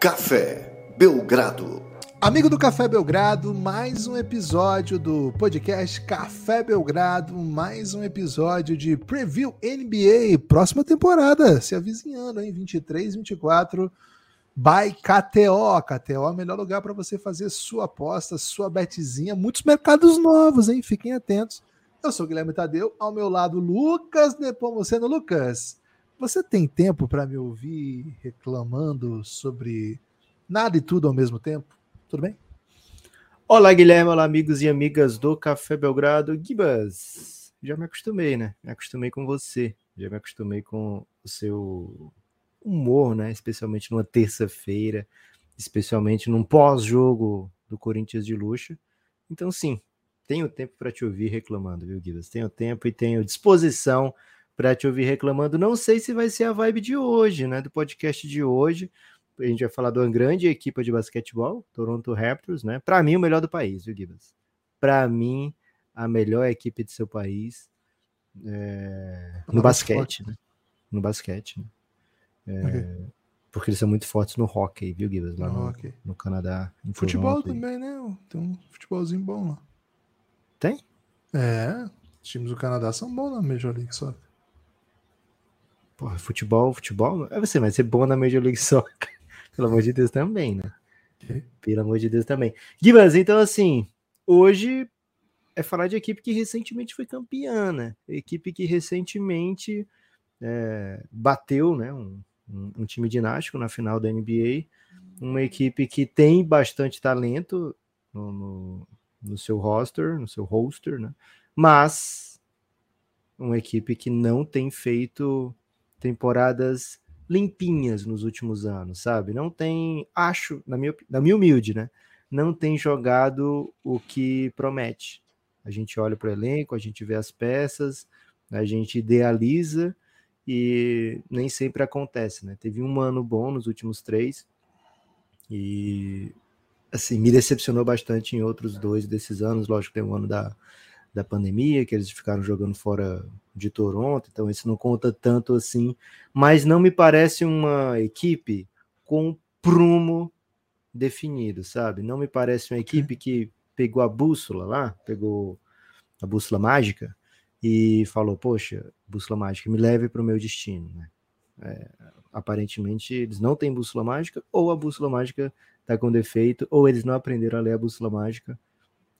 Café Belgrado. Amigo do Café Belgrado, mais um episódio do podcast Café Belgrado, mais um episódio de Preview NBA, próxima temporada, se avizinhando, hein? 23, 24, by KTO. KTO é o melhor lugar para você fazer sua aposta, sua betezinha, muitos mercados novos, hein? Fiquem atentos. Eu sou o Guilherme Tadeu, ao meu lado, Lucas Nepomuceno. Lucas, você tem tempo para me ouvir reclamando sobre nada e tudo ao mesmo tempo? Tudo bem? Olá, Guilherme. Olá, amigos e amigas do Café Belgrado. Gibas, já me acostumei, né? Me acostumei com você. Já me acostumei com o seu humor, né? Especialmente numa terça-feira, especialmente num pós-jogo do Corinthians de luxo. Então, sim, tenho tempo para te ouvir reclamando, viu, Gibas? Tenho tempo e tenho disposição para te ouvir reclamando. Não sei se vai ser a vibe de hoje, né? Do podcast de hoje. A gente vai falar de uma grande equipe de basquetebol, Toronto Raptors, né? Para mim, o melhor do país, viu, Gibas? Para mim, a melhor equipe de seu país é... no basquete, né? No basquete, né? É... Okay. Porque eles são muito fortes no hockey, viu, Gibas? Lá no, no, no Canadá. Futebol Toronto, também, né? Tem um futebolzinho bom lá. Tem? É, os times do Canadá são bons na Major League Soccer. Porra, futebol, futebol, é você, vai ser bom na Major League Soccer. Pelo amor de Deus também, né? Pelo amor de Deus também. Gibas, então assim, hoje é falar de equipe que recentemente foi campeã, né? Equipe que recentemente é, bateu, né? Um, um, um, time dinástico na final da NBA. Uma equipe que tem bastante talento no, no, no seu roster, no seu roster, né? Mas uma equipe que não tem feito temporadas limpinhas nos últimos anos, sabe? Não tem, acho, na minha, na minha humilde, né? Não tem jogado o que promete. A gente olha para o elenco, a gente vê as peças, a gente idealiza e nem sempre acontece, né? Teve um ano bom nos últimos três e assim me decepcionou bastante em outros dois desses anos. Lógico, tem um ano da, da pandemia que eles ficaram jogando fora de Toronto, então isso não conta tanto assim, mas não me parece uma equipe com prumo definido, sabe? Não me parece uma equipe que pegou a bússola lá, pegou a bússola mágica e falou: Poxa, bússola mágica, me leve para o meu destino, né? É, aparentemente eles não têm bússola mágica, ou a bússola mágica está com defeito, ou eles não aprenderam a ler a bússola mágica,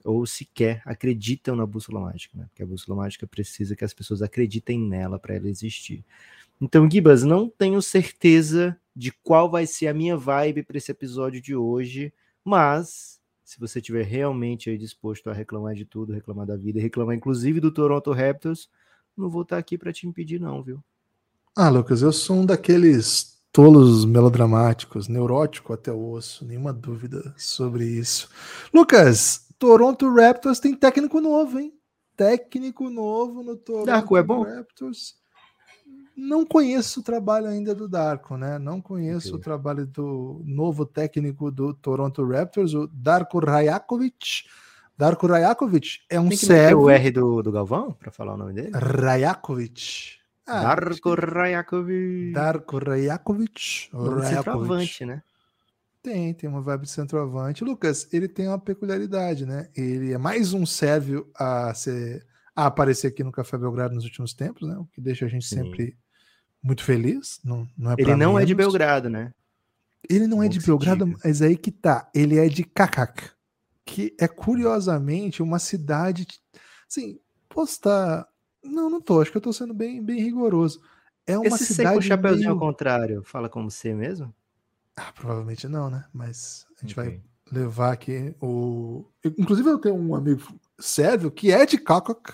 ou sequer acreditam na bússola mágica, né? Porque a bússola mágica precisa que as pessoas acreditem nela para ela existir. Então, Gibas, não tenho certeza de qual vai ser a minha vibe para esse episódio de hoje, mas se você estiver realmente disposto a reclamar de tudo, reclamar da vida, reclamar inclusive do Toronto Raptors, não vou estar aqui para te impedir não, viu? Ah, Lucas, eu sou um daqueles tolos melodramáticos, neurótico até o osso, nenhuma dúvida sobre isso. Lucas, Toronto Raptors tem técnico novo, hein? Técnico novo no Toronto Darko é bom? Raptors. Não conheço o trabalho ainda do Darko, né? Não conheço okay. o trabalho do novo técnico do Toronto Raptors, o Darko Rajakovic. Darko Rajakovic é um Tem o R do, do Galvão para falar o nome dele? Rajakovic. Ah, Darko Rajakovic. Darko Rajakovic. Rajakovic. né? Tem, tem uma vibe de centroavante. Lucas, ele tem uma peculiaridade, né? Ele é mais um sérvio a, ser, a aparecer aqui no Café Belgrado nos últimos tempos, né? O que deixa a gente Sim. sempre muito feliz. Não, não é ele não menos. é de Belgrado, né? Ele não é de Belgrado, mas aí que tá. Ele é de Kakak, que é curiosamente uma cidade. Assim, posso estar. Não, não tô. Acho que eu tô sendo bem, bem rigoroso. É uma Esse cidade. Esse chapéuzinho meio... ao contrário, fala como você mesmo? Ah, provavelmente não, né? Mas a gente okay. vai levar aqui o. Inclusive, eu tenho um amigo sérvio que é de Kakok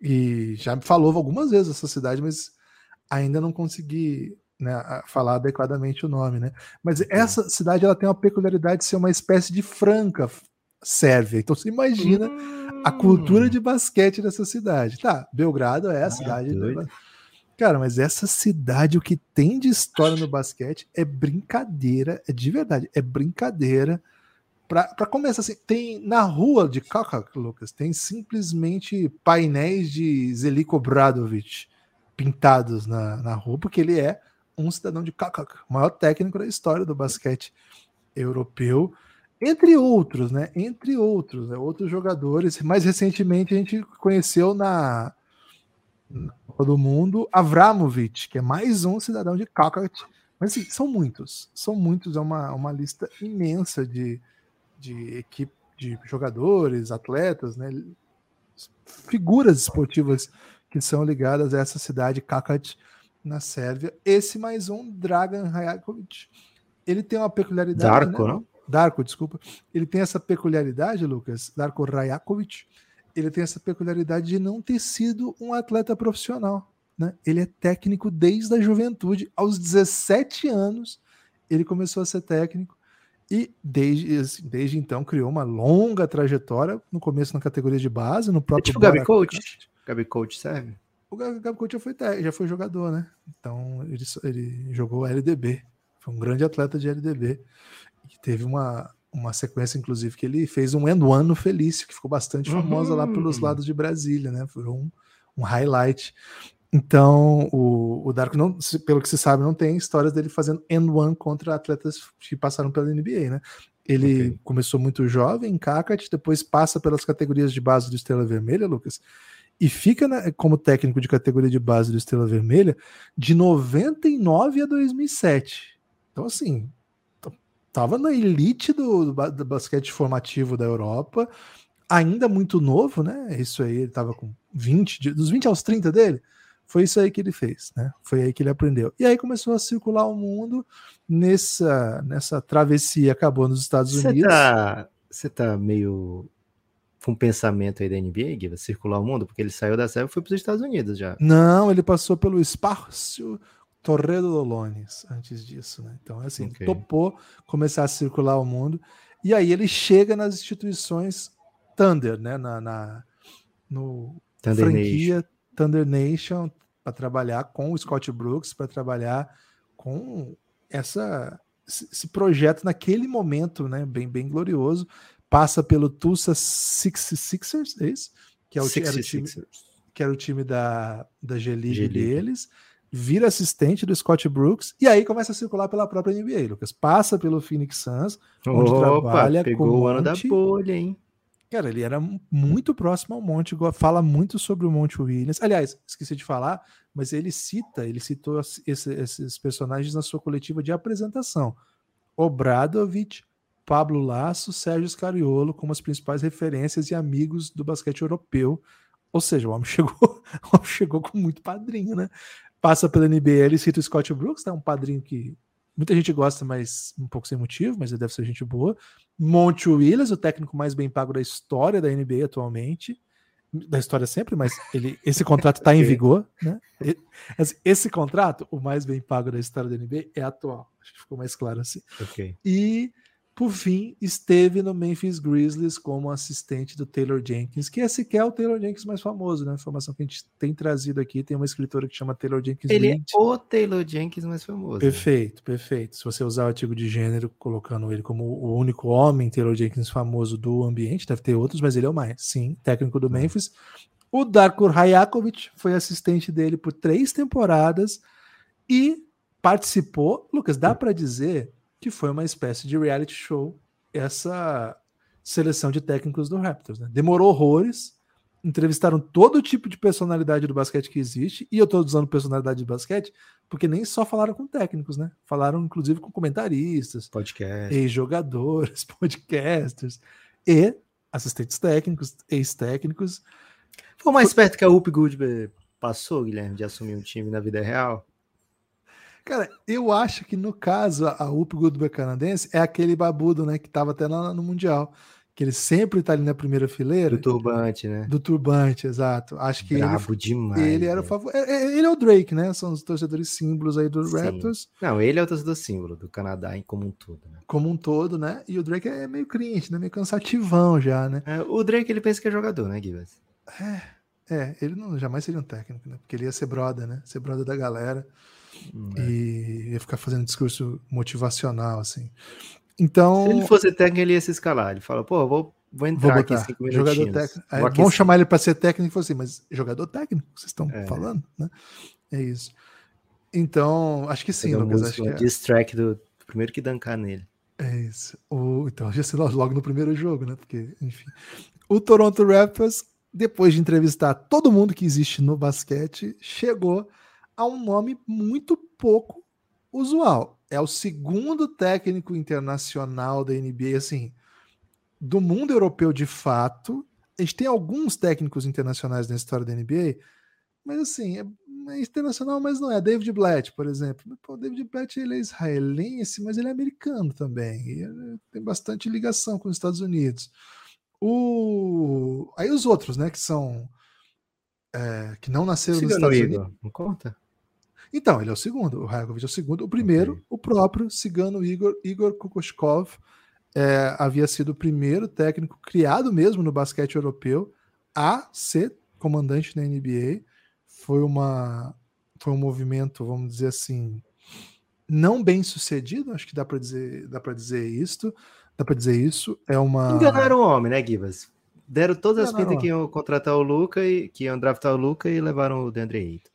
e já me falou algumas vezes essa cidade, mas ainda não consegui né, falar adequadamente o nome, né? Mas essa cidade ela tem uma peculiaridade de ser uma espécie de Franca sérvia. Então você imagina hum. a cultura hum. de basquete dessa cidade. Tá, Belgrado é a ah, cidade. Doido. Cara, mas essa cidade, o que tem de história no basquete é brincadeira, é de verdade, é brincadeira. Para começar assim, tem na rua de Kakak, Lucas, tem simplesmente painéis de Zeliko Bradovic pintados na, na rua, porque ele é um cidadão de Kakak, o maior técnico da história do basquete europeu, entre outros, né? Entre outros, né? outros jogadores. Mais recentemente a gente conheceu na, na Copa do Mundo Avramovic, que é mais um cidadão de Kakak. Mas assim, são muitos, são muitos, é uma, uma lista imensa de, de equipe de jogadores, atletas, né? Figuras esportivas que são ligadas a essa cidade Kakat na Sérvia. Esse mais um, Dragan Rajakovic, ele tem uma peculiaridade. Darko, né? não? Darko, desculpa. Ele tem essa peculiaridade, Lucas, Darko Rajakovic, ele tem essa peculiaridade de não ter sido um atleta profissional. Né? Ele é técnico desde a juventude. Aos 17 anos, ele começou a ser técnico e desde, assim, desde então criou uma longa trajetória. No começo na categoria de base, no próprio. É tipo Gabi Coach? Gabi Coach serve? O Gabi Coach já foi, já foi jogador, né? Então ele, ele jogou LDB. Foi um grande atleta de LDB. E teve uma, uma sequência, inclusive, que ele fez um end one no Felício, que ficou bastante famosa lá pelos uhum. lados de Brasília, né? Foi um, um highlight. Então, o, o Darko, não, pelo que se sabe, não tem histórias dele fazendo end one contra atletas que passaram pela NBA, né? Ele okay. começou muito jovem em Kakat, depois passa pelas categorias de base do Estrela Vermelha, Lucas, e fica na, como técnico de categoria de base do Estrela Vermelha de 99 a 2007. Então, assim, tava na elite do, do, basquete formativo da Europa, ainda muito novo, né? Isso aí, ele tava com 20, dos 20 aos 30 dele, foi isso aí que ele fez, né? Foi aí que ele aprendeu. E aí começou a circular o mundo nessa, nessa travessia, acabou nos Estados Unidos. Você tá, tá meio com pensamento aí da NBA, Guiva, circular o mundo, porque ele saiu da série e foi para os Estados Unidos já. Não, ele passou pelo espaço Torredo Dolones antes disso, né? Então, assim, okay. topou começar a circular o mundo. E aí ele chega nas instituições Thunder, né? Na, na no Thunder franquia Nation. Thunder Nation, para trabalhar com o Scott Brooks, para trabalhar com essa esse projeto naquele momento, né, bem bem glorioso, passa pelo Tulsa 66ers, é isso? Que é o, era o time, que era o time da da G-League deles, vira assistente do Scott Brooks e aí começa a circular pela própria NBA, Lucas. Passa pelo Phoenix Suns, onde Opa, trabalha pegou com o ano da bolha, hein? Cara, ele era muito próximo ao Monte, fala muito sobre o Monte Williams. Aliás, esqueci de falar, mas ele cita, ele citou esse, esses personagens na sua coletiva de apresentação. Obradovic, Pablo Lasso, Sérgio Scariolo como as principais referências e amigos do basquete europeu. Ou seja, o homem chegou, o homem chegou com muito padrinho, né? Passa pela NBA, ele cita o Scott Brooks, né? um padrinho que muita gente gosta, mas um pouco sem motivo, mas ele deve ser gente boa. Monte Williams, o técnico mais bem pago da história da NBA atualmente. Da história sempre, mas ele, esse contrato está em vigor, né? Esse, esse, contrato, o mais bem pago da história da NBA, é atual. Acho que ficou mais claro assim. Okay. E por fim, esteve no Memphis Grizzlies como assistente do Taylor Jenkins, que é o Taylor Jenkins mais famoso, né? Informação que a gente tem trazido aqui, tem uma escritora que chama Taylor Jenkins Ele Reid. é o Taylor Jenkins mais famoso. Perfeito, perfeito. Se você usar o artigo de gênero, colocando ele como o único homem Taylor Jenkins famoso do ambiente, deve ter outros, mas ele é o mais. Sim, técnico do Memphis. O Darko Rajakovic foi assistente dele por três temporadas e participou. Lucas, dá para dizer que foi uma espécie de reality show essa seleção de técnicos do Raptors. Né? Demorou horrores, entrevistaram todo tipo de personalidade do basquete que existe, e eu estou usando personalidade de basquete porque nem só falaram com técnicos, né? Falaram inclusive com comentaristas, podcast, ex-jogadores, podcasters e assistentes técnicos, ex-técnicos. Foi mais perto que a Up Goodby passou, Guilherme, de assumir um time na vida real? Cara, eu acho que no caso, a Up Goodby canadense é aquele babudo, né, que tava até lá no Mundial. Que ele sempre tá ali na primeira fileira. Do turbante, né? Do turbante, exato. Acho que Brabo ele, demais. Ele era o favor. É, é, ele é o Drake, né? São os torcedores símbolos aí do Sim. Raptors. Não, ele é o torcedor símbolo do Canadá em como um todo, né? Como um todo, né? E o Drake é meio cringe, né? Meio cansativão já, né? É, o Drake ele pensa que é jogador, né, Gibbs? É, é, ele não jamais seria um técnico, né? Porque ele ia ser brother, né? Ser brother da galera. É. E ia ficar fazendo discurso motivacional, assim. Então. Se ele fosse técnico, ele ia se escalar. Ele fala, pô, vou, vou entrar vou aqui cinco Jogador técnico. Aí, vamos chamar ele para ser técnico e assim, mas jogador técnico, vocês estão é. falando, né? É isso. Então, acho que sim, Lucas. Acho que é. track do primeiro que dancar nele. É isso. O, então, já sei logo no primeiro jogo, né? Porque, enfim. O Toronto Raptors, depois de entrevistar todo mundo que existe no basquete, chegou a um nome muito pouco usual. É o segundo técnico internacional da NBA, assim, do mundo europeu de fato. A gente tem alguns técnicos internacionais na história da NBA, mas assim, é, é internacional, mas não é. David Blatt, por exemplo. O David Blatt ele é israelense, mas ele é americano também. E tem bastante ligação com os Estados Unidos. O... Aí os outros, né, que são. É, que não nasceram nos Estados Unidos. Não conta? Então, ele é o segundo. O Ragovic é o segundo. O primeiro, okay. o próprio cigano Igor, Igor Kokoshkov, é, havia sido o primeiro técnico criado mesmo no basquete europeu a ser comandante da NBA foi uma foi um movimento, vamos dizer assim, não bem sucedido, acho que dá para dizer, dá para dizer isto, dá para dizer isso, é uma Enganaram o homem, né, Gibas? Deram todas as pintas que iam contratar o Luca e que iam draftar o Luca e levaram o Deandre Ayton.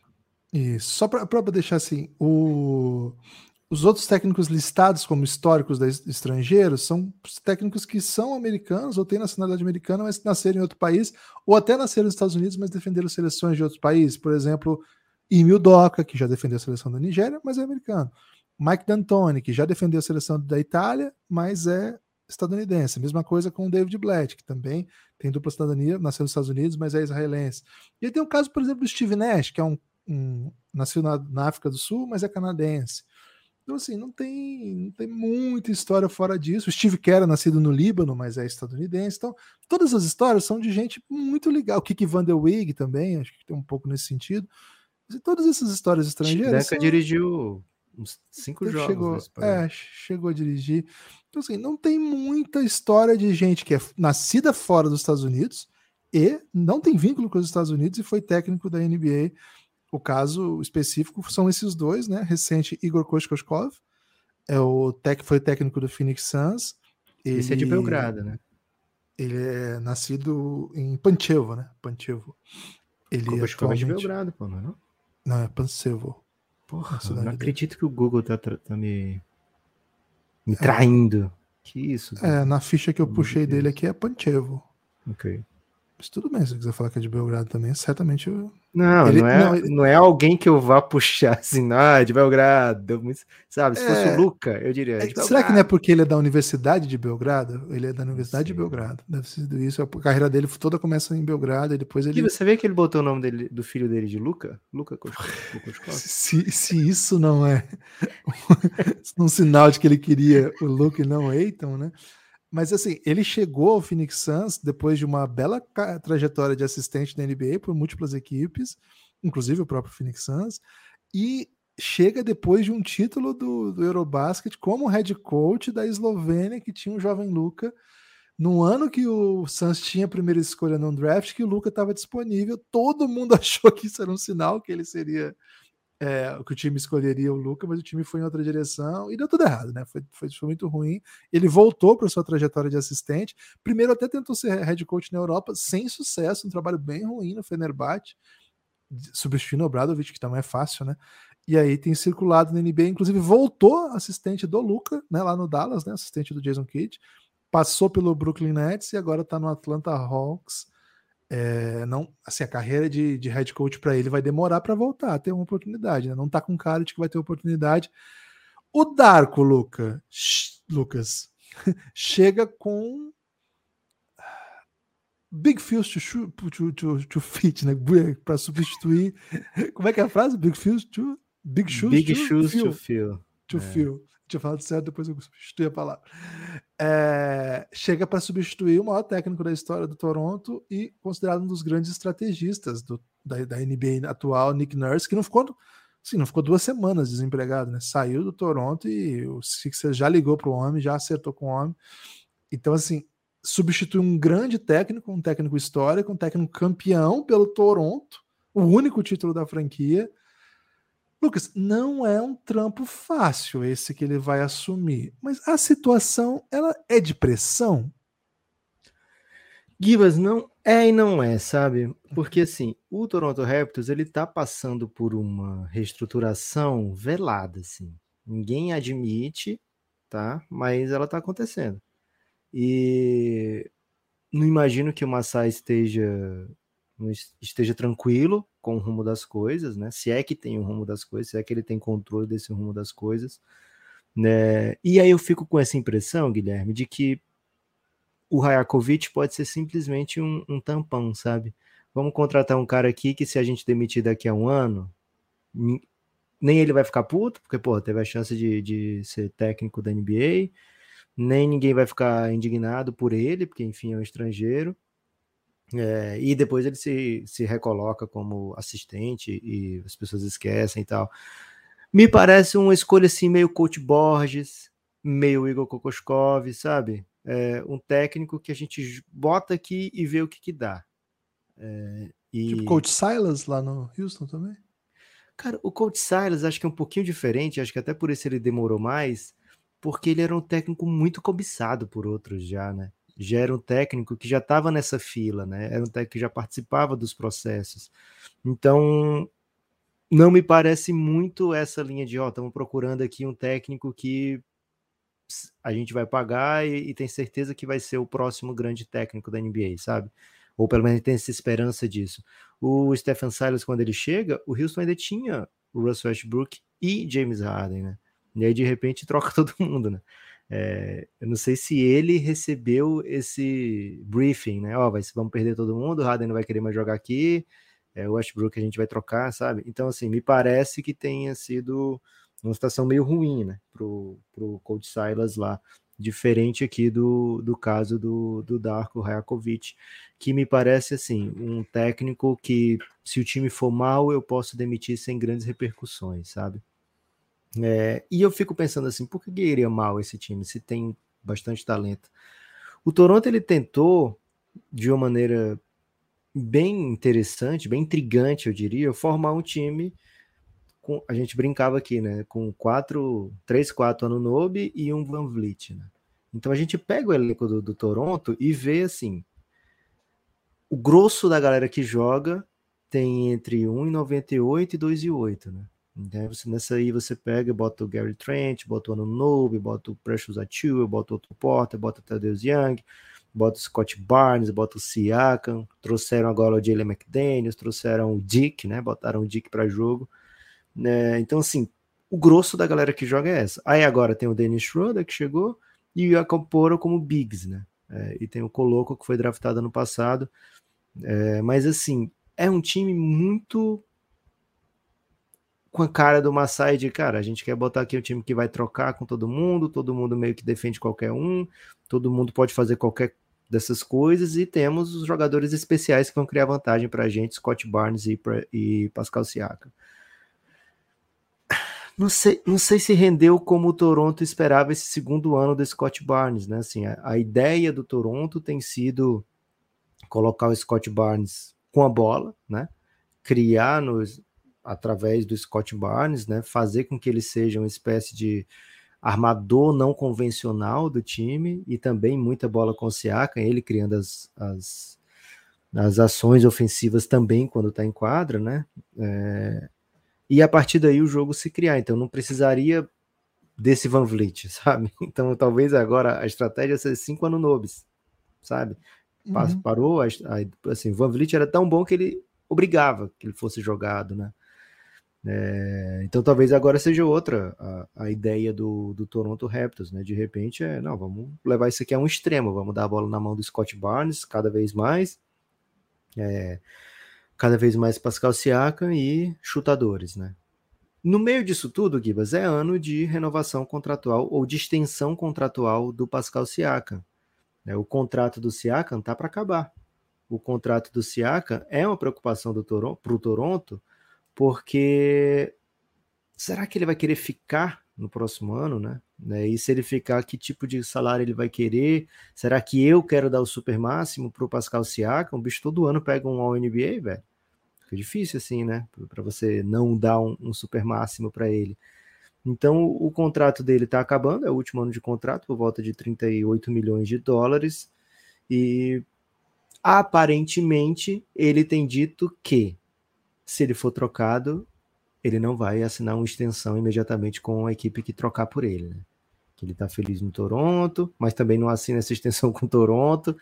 Isso, só para deixar assim, o os outros técnicos listados como históricos estrangeiros são técnicos que são americanos ou têm nacionalidade americana, mas nasceram em outro país, ou até nasceram nos Estados Unidos, mas defenderam seleções de outros países. Por exemplo, Emil Doca, que já defendeu a seleção da Nigéria, mas é americano. Mike D'Antoni, que já defendeu a seleção da Itália, mas é estadunidense. Mesma coisa com o David Blatt, que também tem dupla cidadania, nasceu nos Estados Unidos, mas é israelense. E aí tem o caso, por exemplo, do Steve Nash, que é um, um nasceu na, na África do Sul, mas é canadense. Então, assim, não tem, não tem muita história fora disso. O Steve Kerr é nascido no Líbano, mas é estadunidense. Então, todas as histórias são de gente muito legal. O Kiki Van der Wig também, acho que tem um pouco nesse sentido. E todas essas histórias estrangeiras. Deca são... dirigiu uns cinco jogos. Chegou, é, chegou a dirigir. Então, assim, não tem muita história de gente que é nascida fora dos Estados Unidos e não tem vínculo com os Estados Unidos e foi técnico da NBA o caso específico são esses dois, né? Recente Igor Koshkoshkov, é o tec, foi técnico do Phoenix Suns. Ele, Esse é de Belgrado, né? Ele é nascido em Panchevo, né? Panchevo. Ele atualmente... é de Belgrado, pô, não é? Não, é Pancevo. Porra, não dele. acredito que o Google tá, tá me, me é. traindo. Que isso? É, na ficha que eu puxei dele aqui é Panchevo. Ok. Mas tudo bem, se você quiser falar que é de Belgrado também, certamente eu... Não, ele, não, é, não, ele... não, é alguém que eu vá puxar assim, ah, de Belgrado, sabe? Se é... fosse o Luca, eu diria. É, será que não é porque ele é da Universidade de Belgrado? Ele é da Universidade de Belgrado. Deve ser isso. A carreira dele toda começa em Belgrado e depois ele. E você vê que ele botou o nome dele, do filho dele de Luca? Luca se, se isso não é um sinal de que ele queria o Luca e não o Eiton, né? Mas assim, ele chegou ao Phoenix Suns depois de uma bela trajetória de assistente da NBA por múltiplas equipes, inclusive o próprio Phoenix Suns, e chega depois de um título do, do Eurobasket como head coach da Eslovênia, que tinha o jovem Luca. No ano que o Suns tinha a primeira escolha no draft, que o Luca estava disponível, todo mundo achou que isso era um sinal que ele seria é, que o time escolheria o Luca, mas o time foi em outra direção e deu tudo errado, né? Foi, foi, foi muito ruim. Ele voltou para sua trajetória de assistente. Primeiro até tentou ser head coach na Europa, sem sucesso, um trabalho bem ruim no Fenerbahçe, substituindo o que também é fácil, né? E aí tem circulado na NBA, inclusive voltou assistente do Luca, né? Lá no Dallas, né? Assistente do Jason Kidd. Passou pelo Brooklyn Nets e agora está no Atlanta Hawks é, não, assim, a carreira de, de head coach para ele vai demorar para voltar a ter uma oportunidade, né? Não tá com cara de que vai ter oportunidade. O Darko, Luca, Lucas, chega com Big Fields to, to, to, to fit, né? Para substituir. Como é que é a frase? Big Fields to. Big Shoes, Big to, shoes fill. to fill. To é. fill tinha falado certo, depois eu substituí a palavra. É, chega para substituir o maior técnico da história do Toronto e considerado um dos grandes estrategistas do, da, da NBA atual, Nick Nurse, que não ficou, assim, não ficou duas semanas desempregado, né? Saiu do Toronto e o Sixers já ligou para o homem, já acertou com o homem. Então, assim, substitui um grande técnico, um técnico histórico, um técnico campeão pelo Toronto, o único título da franquia Lucas, não é um trampo fácil esse que ele vai assumir, mas a situação ela é de pressão. Gibas, não é e não é, sabe? Porque assim, o Toronto Raptors ele tá passando por uma reestruturação velada, assim. Ninguém admite, tá? Mas ela tá acontecendo. E não imagino que o Massai esteja esteja tranquilo com o rumo das coisas, né? Se é que tem o rumo das coisas, se é que ele tem controle desse rumo das coisas, né? E aí eu fico com essa impressão, Guilherme, de que o Rajakovic pode ser simplesmente um, um, tampão, sabe? Vamos contratar um cara aqui que se a gente demitir daqui a um ano, nem ele vai ficar puto, porque, pô, teve a chance de, de ser técnico da NBA, nem ninguém vai ficar indignado por ele, porque, enfim, é um estrangeiro. É, e depois ele se, se recoloca como assistente e as pessoas esquecem e tal. Me parece uma escolha assim, meio Coach Borges, meio Igor Kokoskov, sabe? É, um técnico que a gente bota aqui e vê o que, que dá. É, e... Tipo Coach Silas lá no Houston também? Cara, o Coach Silas acho que é um pouquinho diferente, acho que até por isso ele demorou mais, porque ele era um técnico muito cobiçado por outros já, né? Já era um técnico que já estava nessa fila, né? Era um técnico que já participava dos processos. Então, não me parece muito essa linha de, ó, estamos procurando aqui um técnico que a gente vai pagar e, e, tem certeza que vai ser o próximo grande técnico da NBA, sabe? Ou pelo menos tem essa esperança disso. O Stephen Silas, quando ele chega, o Houston ainda tinha o Russell Westbrook e James Harden, né? E aí, de repente, troca todo mundo, né? É, eu não sei se ele recebeu esse briefing, né? Ó, oh, vamos perder todo mundo, o Harden não vai querer mais jogar aqui, é, o Westbrook a gente vai trocar, sabe? Então, assim, me parece que tenha sido uma situação meio ruim, né? Pro, pro Coach Silas lá, diferente aqui do, do caso do, do Darko Rajakovic, que me parece, assim, um técnico que, se o time for mal, eu posso demitir sem grandes repercussões, sabe? É, e eu fico pensando assim, por que iria mal esse time se tem bastante talento? O Toronto ele tentou de uma maneira bem interessante, bem intrigante, eu diria, formar um time com a gente brincava aqui, né, com quatro, três, quatro Anunobi e um Van Vliet, né? Então a gente pega o elenco do, do Toronto e vê assim, o grosso da galera que joga tem entre 1,98 e 2,8, né? Então, você, nessa aí você pega, bota o Gary Trent, bota o Anunobi, bota o Precious Achiuwa, bota o Porter, bota o Thaddeus Young, bota o Scott Barnes, bota o Siakam, trouxeram agora o Jalen McDaniels, trouxeram o Dick, né? Botaram o Dick para jogo. Né? Então, assim, o grosso da galera que joga é essa. Aí agora tem o Dennis Schroeder que chegou e o Jacob como Bigs, né? É, e tem o Coloco que foi draftado ano passado. É, mas assim, é um time muito com a cara do Massai de, cara, a gente quer botar aqui um time que vai trocar com todo mundo, todo mundo meio que defende qualquer um, todo mundo pode fazer qualquer dessas coisas e temos os jogadores especiais que vão criar vantagem para a gente, Scott Barnes e, e Pascal Siakam. Não sei, não sei se rendeu como o Toronto esperava esse segundo ano do Scott Barnes, né? Assim, a, a ideia do Toronto tem sido colocar o Scott Barnes com a bola, né? Criar nos, através do Scott Barnes, né, fazer com que ele seja uma espécie de armador não convencional do time e também muita bola com o Siakam, ele criando as, as, as ações ofensivas também quando está em quadra, né? É, e a partir daí o jogo se criar. Então não precisaria desse Van Vliet, sabe? Então talvez agora a estratégia seja cinco Anunobis, sabe? Uhum. Parou, assim, Van Vliet era tão bom que ele obrigava que ele fosse jogado, né? É, então talvez agora seja outra a, a ideia do, do, Toronto Raptors, né? De repente é, não, vamos levar isso aqui a um extremo, vamos dar a bola na mão do Scott Barnes cada vez mais, é, cada vez mais Pascal Siakam e chutadores, né? No meio disso tudo, Gibas, é ano de renovação contratual ou de extensão contratual do Pascal Siakam. Né? O contrato do Siakam tá para acabar. O contrato do Siakam é uma preocupação do o Toronto, porque será que ele vai querer ficar no próximo ano, né? né? E se ele ficar, que tipo de salário ele vai querer? Será que eu quero dar o super máximo para o Pascal Siakam? O bicho todo ano pega um All-NBA, velho. Fica difícil assim, né? Para você não dar um, um super máximo para ele. Então, o, contrato dele está acabando, é o último ano de contrato, por volta de 38 milhões de dólares. E aparentemente ele tem dito que se ele for trocado, ele não vai assinar uma extensão imediatamente com a equipe que trocar por ele. Né? Que ele está feliz no Toronto, mas também não assina essa extensão com o Toronto.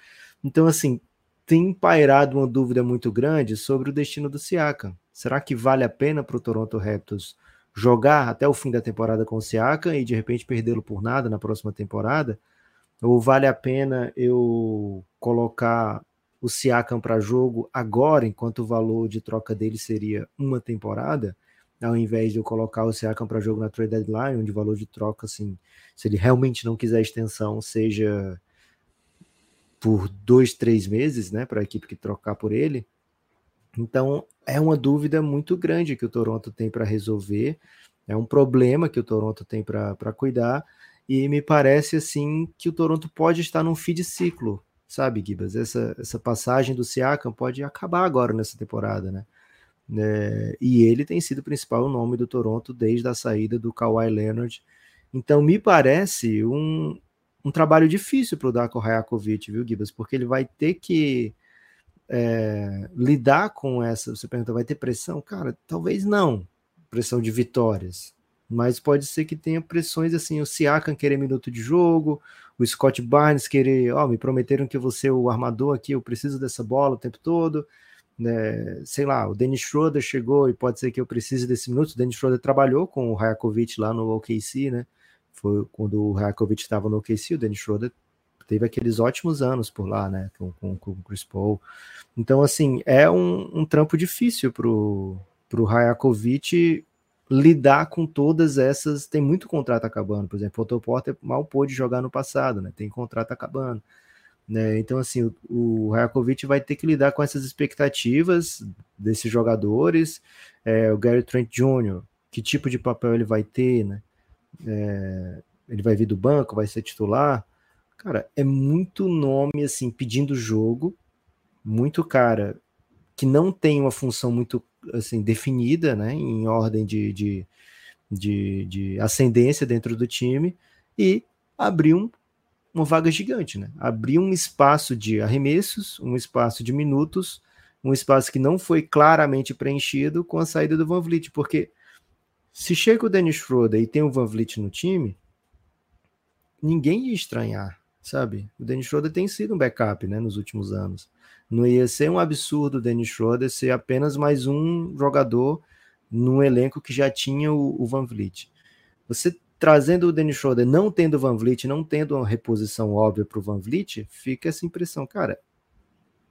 Então, assim, tem pairado uma dúvida muito grande sobre o destino do Siakam. Será que vale a pena para o Toronto Raptors jogar até o fim da temporada com o Siakam e de repente perdê-lo por nada na próxima temporada? Ou vale a pena eu colocar o Siakam para jogo agora, enquanto o valor de troca dele seria uma temporada? ao invés de eu colocar o Siakam para jogo na trade deadline, onde o valor de troca, assim, se ele realmente não quiser extensão, seja por dois, três meses, né, para a equipe que trocar por ele. Então, é uma dúvida muito grande que o Toronto tem para resolver, é um problema que o Toronto tem para cuidar, e me parece, assim, que o Toronto pode estar num fim de ciclo, sabe, Gibas? Essa, essa passagem do Siakam pode acabar agora nessa temporada, né? É, e ele tem sido o principal nome do Toronto desde a saída do Kawhi Leonard. Então, me parece um, um trabalho difícil para o Darko Rajakovic, viu, Gibas? Porque ele vai ter que é, lidar com essa. Você pergunta, vai ter pressão? Cara, talvez não. Pressão de vitórias. Mas pode ser que tenha pressões assim, o Siakam querer minuto de jogo, o Scott Barnes querer, ó, oh, me prometeram que você o armador aqui, eu preciso dessa bola o tempo todo né, sei lá, o Dennis Schroeder chegou e pode ser que eu precise desse minuto. O Dennis Schroeder trabalhou com o Rajakovic lá no OKC, né? Foi quando o Rajakovic estava no OKC, o Dennis Schroeder teve aqueles ótimos anos por lá, né? Com, com, com o Chris Paul. Então, assim, é um, um trampo difícil pro, pro Rajakovic lidar com todas essas. Tem muito contrato acabando, por exemplo, o Otto Porter mal pôde jogar no passado, né? Tem contrato acabando. Né? Então, assim, o, Rajakovic vai ter que lidar com essas expectativas desses jogadores. É, o Gary Trent Jr., que tipo de papel ele vai ter, né? É, ele vai vir do banco, vai ser titular. Cara, é muito nome, assim, pedindo jogo, muito cara que não tem uma função muito, assim, definida, né? Em ordem de, de, de, de ascendência dentro do time e abrir um uma vaga gigante, né? Abrir um espaço de arremessos, um espaço de minutos, um espaço que não foi claramente preenchido com a saída do Van Vliet, porque se chega o Dennis Schroeder e tem o Van Vliet no time, ninguém ia estranhar, sabe? O Dennis Schroeder tem sido um backup, né, nos últimos anos. Não ia ser um absurdo o Dennis Schroeder ser apenas mais um jogador num elenco que já tinha o, o Van Vliet. Você trazendo o Dennis Schroeder, não tendo o Van Vliet, não tendo uma reposição óbvia para o Van Vliet, fica essa impressão, cara,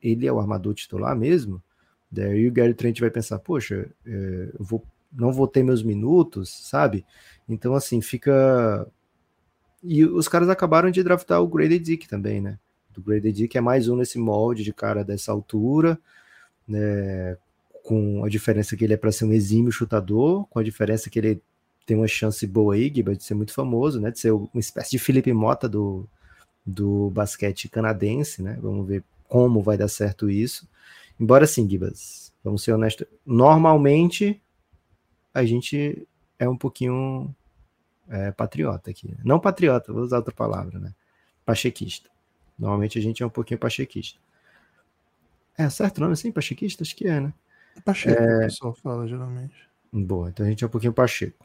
ele é o armador titular mesmo? Daí o Gary Trent vai pensar, poxa, é, eu vou, não vou ter meus minutos, sabe? Então, assim, fica... E os caras acabaram de draftar o Grady Dick também, né? O Grady Dick é mais um nesse molde de cara dessa altura, né? com a diferença que ele é para ser um exímio chutador, com a diferença que ele tem uma chance boa aí, Giba, de ser muito famoso, né? De ser uma espécie de Felipe Mota do, do basquete canadense, né? Vamos ver como vai dar certo isso. Embora sim, Gibas, vamos ser honestos, normalmente a gente é um pouquinho é, patriota aqui. Né? Não patriota, vou usar outra palavra, né? Pachequista. Normalmente a gente é um pouquinho pachequista. É certo o nome assim? Pachequista? Acho que é, né? Pacheco, é... o pessoal fala geralmente. Boa, então a gente é um pouquinho pacheco.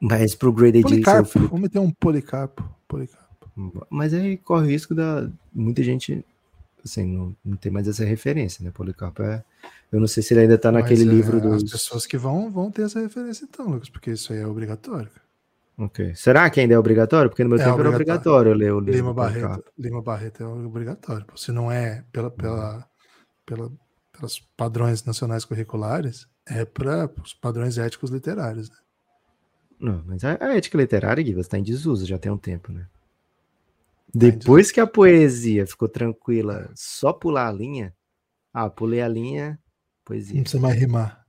Mas pro Grade Policarpo, Felipe... vamos meter um Policarpo. Policarpo. Mas aí corre o risco da muita gente assim, não, não tem mais essa referência, né? Policarpo é. Eu não sei se ele ainda tá naquele é, livro dos. As pessoas que vão vão ter essa referência, então, Lucas, porque isso aí é obrigatório. Ok. Será que ainda é obrigatório? Porque no meu é tempo obrigatório. era obrigatório ler o livro. Lima Barreto, Lima Barreto é obrigatório. Se não é pela, pela, pela, pelos padrões nacionais curriculares, é para os padrões éticos literários. Né? Não, mas a, a ética literária, Gui, está em desuso já tem um tempo, né? Tá Depois que a poesia ficou tranquila, só pular a linha, ah, pulei a linha, poesia. Não precisa mais rimar.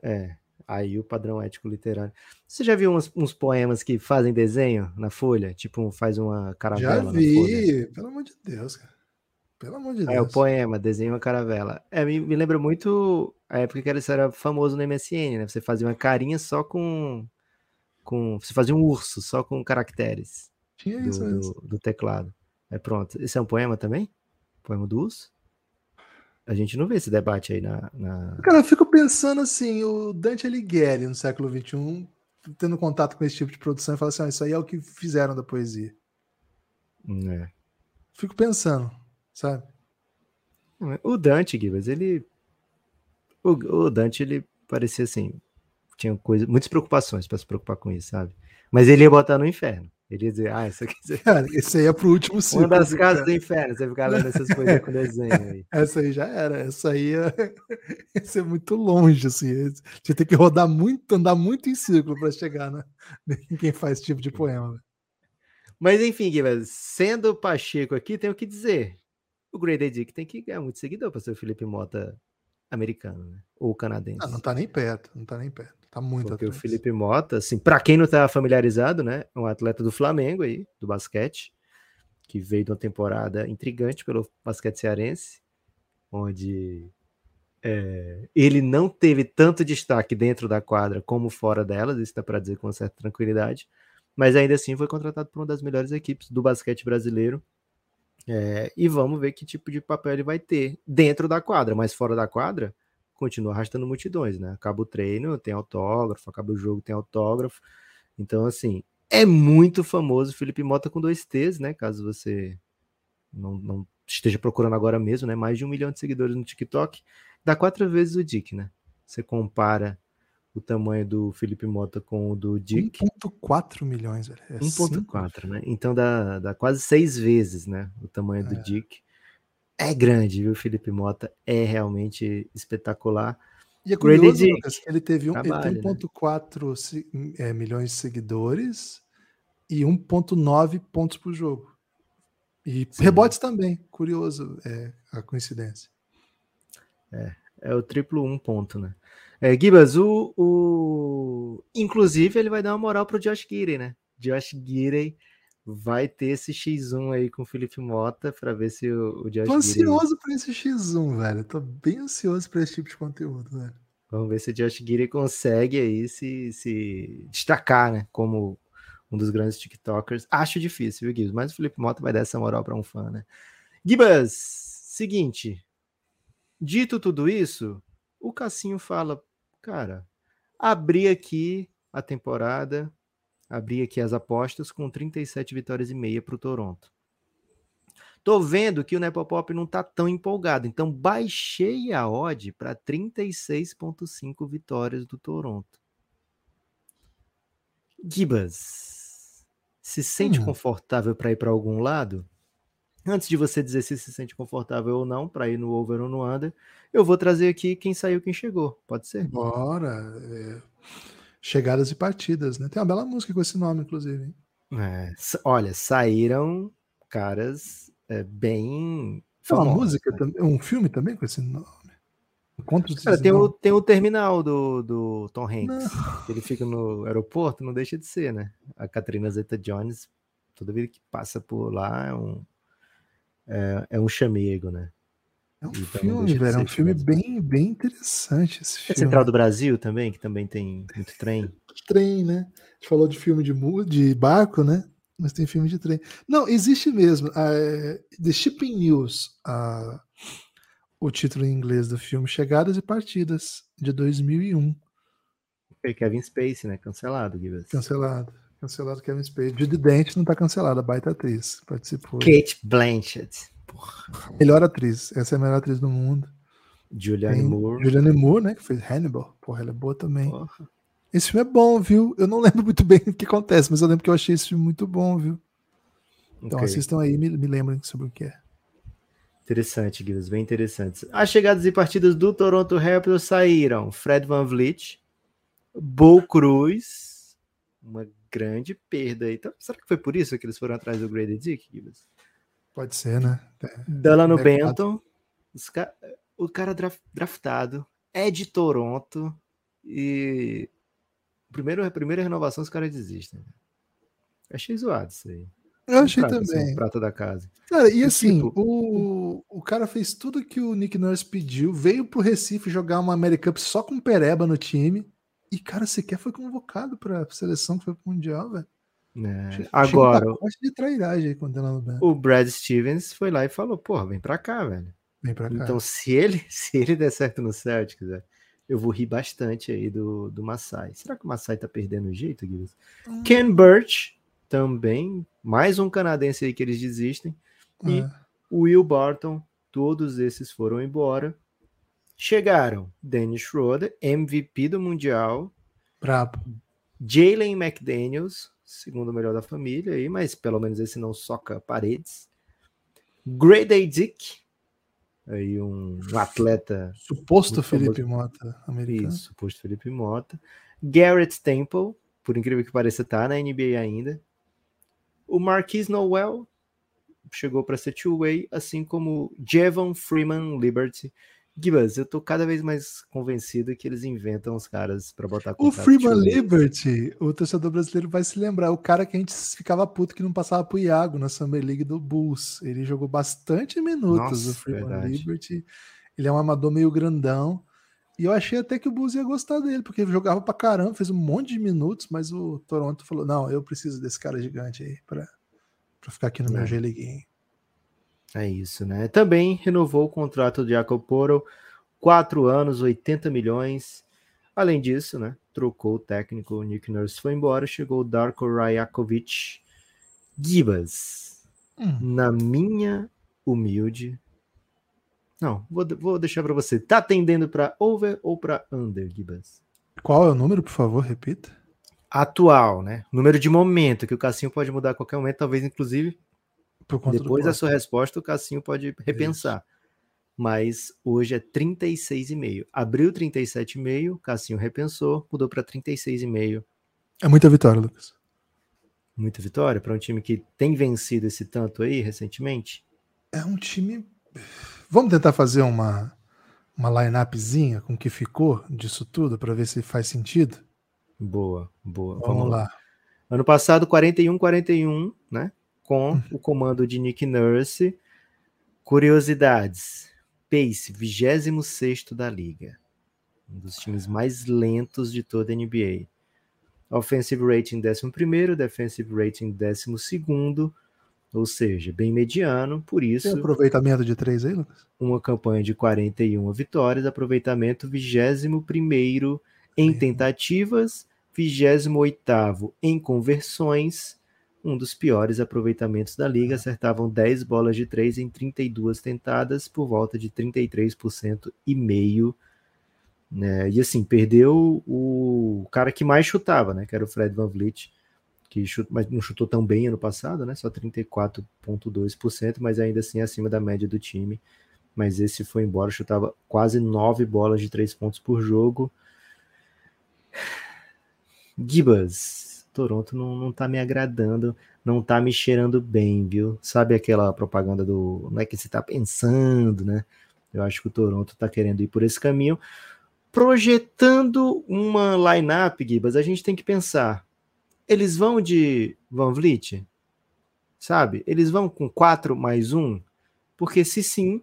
É, aí o padrão ético literário. Você já viu uns, uns poemas que fazem desenho na folha? Tipo, faz uma caravela já vi, pelo amor de Deus, cara. Pelo amor de Deus. É, o poema, desenho uma caravela. É, me, me lembra muito a época que isso era famoso no MSN, né? Você fazia uma carinha só com com. Você fazia um urso só com caracteres Tinha isso, do, do, do, teclado. É pronto. Esse é um poema também? Poema do urso? A gente não vê esse debate aí na. na... Cara, eu fico pensando assim, o Dante Alighieri no século XXI, tendo contato com esse tipo de produção, e fala assim: ah, isso aí é o que fizeram da poesia. É. Fico pensando, sabe? O Dante, Gibas, ele. O, o Dante, ele parecia assim. Tinha coisa, muitas preocupações para se preocupar com isso, sabe? Mas ele ia botar no inferno. Ele ia dizer, ah, isso aqui. Cara, esse aí é pro último ciclo. Uma das casas do inferno, você ficar lendo essas coisas com desenho aí. Essa aí já era. Essa aí ia, ia ser muito longe, assim. Tinha que rodar muito, andar muito em círculo para chegar né? em quem faz esse tipo de poema. Mas enfim, Guilherme, sendo Pacheco aqui, tenho que dizer o Grady Dick tem que ganhar muito seguidor para ser o Felipe Mota americano, né? Ou canadense. Não, não tá nem perto, não tá nem perto. Tá muito Porque atrás. o Felipe Mota, assim, para quem não tá familiarizado, né? É um atleta do Flamengo aí, do basquete, que veio de uma temporada intrigante pelo basquete cearense, onde é, ele não teve tanto destaque dentro da quadra como fora dela, isso dá para dizer com certa tranquilidade, mas ainda assim foi contratado por uma das melhores equipes do basquete brasileiro é, e vamos ver que tipo de papel ele vai ter dentro da quadra, mas fora da quadra, continua arrastando multidões, né? Acaba o treino, tem autógrafo, acaba o jogo, tem autógrafo. Então, assim, é muito famoso Felipe Mota com dois T's, né? Caso você não, não esteja procurando agora mesmo, né? Mais de um milhão de seguidores no TikTok. Dá quatro vezes o Dick, né? Você compara o tamanho do Felipe Mota com o do Dick. 1.4 milhões, velho. É 1.4, né? Então dá, dá quase seis vezes, né? O tamanho é. do Dick. É grande, viu? Felipe Mota é realmente espetacular. E é curioso, Lucas, ele teve um, Trabalho, ele tem 1.4 né? é, milhões de seguidores e 1.9 pontos por jogo. E Sim. rebotes também, curioso é a coincidência. É, é o triplo um ponto, né? É, Gibas, o, o, inclusive ele vai dar uma moral pro Josh Gidey, né? Josh Gidey vai ter esse X1 aí com o Felipe Mota para ver se o, o Josh Tô ansioso para esse X1, velho. Tô bem ansioso para esse tipo de conteúdo, velho. Vamos ver se o Josh Gidey consegue aí se, se destacar, né? Como um dos grandes TikTokers. Acho difícil, viu, Gibas? Mas o Felipe Mota vai dar essa moral para um fã, né? Gibas, seguinte. Dito tudo isso, o Cassinho fala cara, abri aqui a temporada, abri aqui as apostas com 37 vitórias e meia para o Toronto. Tô vendo que o Nepopop não tá tão empolgado, então baixei a odd para 36.5 vitórias do Toronto. Gibas, se sente hum. confortável para ir para algum lado? Antes de você dizer se se sente confortável ou não para ir no over ou no under, eu vou trazer aqui quem saiu, quem chegou. Pode ser? Bora. É... Chegadas e partidas, né? Tem uma bela música com esse nome, inclusive. É, olha, saíram caras é, bem. É uma música, né? um filme também com esse nome. Encontros Cara, tem, o, tem o terminal do, do Tom Hanks. Ele fica no aeroporto, não deixa de ser, né? A Katrina Zeta Jones, toda vez que passa por lá, é um, é, é um chamego, né? É um então, filme, velho. É um filme bem, bem interessante. Esse filme. É Central do Brasil também, que também tem muito trem. Trem, né? A gente falou de filme de, de barco, né? Mas tem filme de trem. Não, existe mesmo. Uh, The Shipping News, uh, o título em inglês do filme, Chegadas e Partidas, de 2001. Kevin Space, né? Cancelado, Gibbs. Cancelado. Cancelado Kevin Spacey. Judy Dent não tá cancelada, baita atriz. Participou. Kate Blanchett. Porra. Melhor atriz. Essa é a melhor atriz do mundo. Julianne Tem Moore. Julianne Moore, né? Que fez Hannibal. Porra, ela é boa também. Porra. Esse filme é bom, viu? Eu não lembro muito bem o que acontece, mas eu lembro que eu achei esse filme muito bom, viu? Então okay. assistam aí me, me lembrem sobre o que é. Interessante, Guilherme, bem interessante. As chegadas e partidas do Toronto Raptors saíram Fred Van Vliet, Bo Cruz, uma grande perda. Então, será que foi por isso que eles foram atrás do Grady Dick, Gibbs? Pode ser, né? Delano é, Benton, ca... o cara draftado, é de Toronto e primeiro, a primeira renovação os caras desistem. Achei zoado isso aí. Eu achei também. Assim, prato da casa. Cara, e assim, tipo... o, o cara fez tudo que o Nick Nurse pediu, veio pro Recife jogar uma American Cup só com Pereba no time e, cara, sequer foi convocado para a seleção que foi pro Mundial, velho. É. Agora, de trairagem aí o Brad Stevens foi lá e falou: Porra, vem pra cá, velho. Vem pra cá. Então, se ele, se ele der certo no Celtics, né, eu vou rir bastante aí do, do Masai. Será que o Masai tá perdendo o jeito, Guilherme? Hum. Ken Burch, também, mais um canadense aí que eles desistem. E é. Will Barton, todos esses foram embora. Chegaram Dennis Schroeder, MVP do Mundial. Brabo. Jalen McDaniels, segundo melhor da família aí, mas pelo menos esse não soca paredes. Grady Dick, aí um, um atleta. Suposto Felipe famoso. Mota americano. Isso, suposto Felipe Mota. Garrett Temple, por incrível que pareça, tá na NBA ainda. O Marquis Noel chegou para ser two-way, assim como Jevon Freeman Liberty. Gibas, eu tô cada vez mais convencido que eles inventam os caras para botar O Freeman Liberty, o torcedor brasileiro vai se lembrar, o cara que a gente ficava puto que não passava pro Iago na Summer League do Bulls. Ele jogou bastante minutos, Nossa, o Freeman verdade. Liberty. Ele é um amador meio grandão. E eu achei até que o Bulls ia gostar dele, porque ele jogava pra caramba, fez um monte de minutos, mas o Toronto falou: não, eu preciso desse cara gigante aí pra, pra ficar aqui no é. meu G-League. É isso, né? Também renovou o contrato de Jacob Poro, quatro anos, 80 milhões. Além disso, né? Trocou o técnico, o Nick Nurse foi embora, chegou o Darko Rajakovic. Gibas, hum. na minha humilde não, vou, vou deixar para você. Tá tendendo para over ou para under, Gibas? Qual é o número, por favor? Repita. Atual, né? Número de momento, que o Cassinho pode mudar a qualquer momento, talvez inclusive depois da sua resposta o Cassinho pode repensar. Isso. Mas hoje é 36,5. Abriu 37,5, Cassinho repensou, mudou para 36,5. É muita vitória, Lucas. Muita vitória para um time que tem vencido esse tanto aí recentemente? É um time Vamos tentar fazer uma, uma line-upzinha com o que ficou disso tudo para ver se faz sentido? Boa, boa. Vamos, Vamos lá. lá. Ano passado, 41-41, né? Com o comando de Nick Nurse. Curiosidades. Pace, 26 da liga. Um dos times mais lentos de toda a NBA. Offensive rating 11, defensive rating 12, ou seja, bem mediano, por isso. Tem aproveitamento de três aí, Lucas? Uma campanha de 41 vitórias, aproveitamento 21 em tentativas, 28 em conversões, um dos piores aproveitamentos da liga. Acertavam 10 bolas de 3 em 32 tentadas, por volta de 33% e meio. Né? E assim, perdeu o cara que mais chutava, né? Que era o Fred Van Vliet que chutou, mas não chutou tão bem ano passado, né? Só 34,2%, mas ainda assim acima da média do time. Mas esse foi embora, chutava quase nove bolas de três pontos por jogo. Gibas, Toronto não, não tá me agradando, não tá me cheirando bem, viu? Sabe aquela propaganda do não é que você tá pensando, né? Eu acho que o Toronto tá querendo ir por esse caminho. Projetando uma lineup, Gibas, a gente tem que pensar eles vão de Van Vliet? Sabe? Eles vão com 4 mais 1? Porque se sim,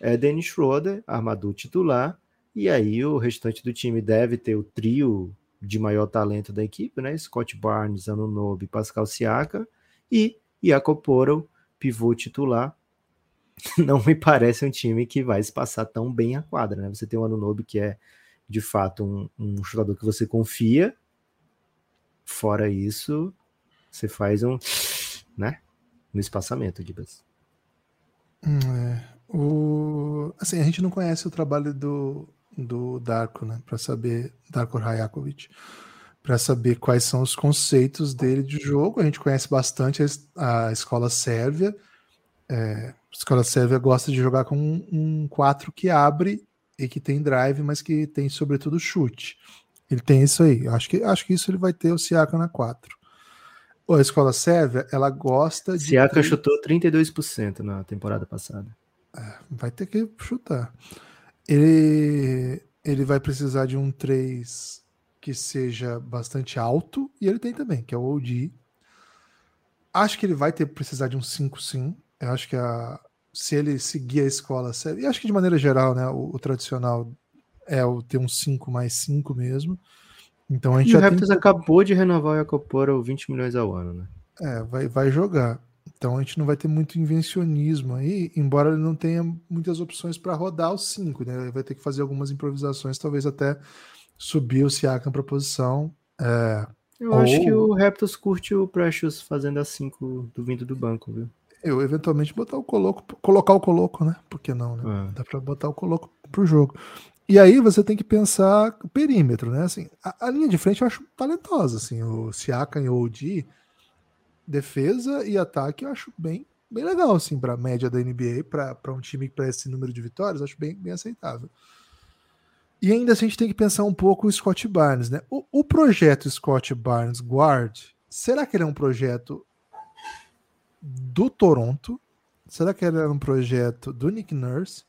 é Dennis Schroeder, armador titular, e aí o restante do time deve ter o trio de maior talento da equipe, né? Scott Barnes, Anunobi, Pascal Siaka e Jacob Poro, pivô titular. Não me parece um time que vai se passar tão bem a quadra, né? Você tem o Anunobi que é de fato um, um jogador que você confia, Fora isso, você faz um, né? No espaçamento, Gibas. Hum, é. O... Assim, a gente não conhece o trabalho do, do Darko, né? Para saber, Darko Rajakovic, para saber quais são os conceitos dele de jogo. A gente conhece bastante a, escola sérvia. É, a escola sérvia gosta de jogar com um, um 4 que abre e que tem drive, mas que tem sobretudo chute. Ele tem isso aí. Acho que, acho que isso ele vai ter o Siaka na 4. Ou a escola sérvia, ela gosta de. Siaka chutou 32% na temporada passada. É, vai ter que chutar. Ele, ele vai precisar de um 3 que seja bastante alto, e ele tem também, que é o OD. Acho que ele vai ter precisar de um 5 sim. Eu acho que a, se ele seguir a escola e acho que de maneira geral, né, o, o tradicional é o ter um 5 mais 5 mesmo. Então a gente e já o Raptors tem... acabou de renovar o Jacoporo 20 milhões ao ano, né? É, vai, vai jogar. Então a gente não vai ter muito invencionismo aí, embora ele não tenha muitas opções para rodar os cinco, né? Ele vai ter que fazer algumas improvisações, talvez até subir o Siakam para posição. É, eu ou... acho que o Raptors curte o Precious fazendo a 5 do vindo do banco, viu? Eu eventualmente botar o coloco, colocar o coloco, né? Por que não, né? É. Dá para botar o coloco pro jogo. E aí você tem que pensar o perímetro, né? Assim, a, a, linha de frente eu acho talentosa, assim, o Siakam e o OG, defesa e ataque eu acho bem, bem legal, assim, para média da NBA, para um time para esse número de vitórias, acho bem, bem aceitável. E ainda assim a gente tem que pensar um pouco o Scott Barnes, né? O, o projeto Scott Barnes Guard, será que ele é um projeto do Toronto? Será que ele é um projeto do Nick Nurse?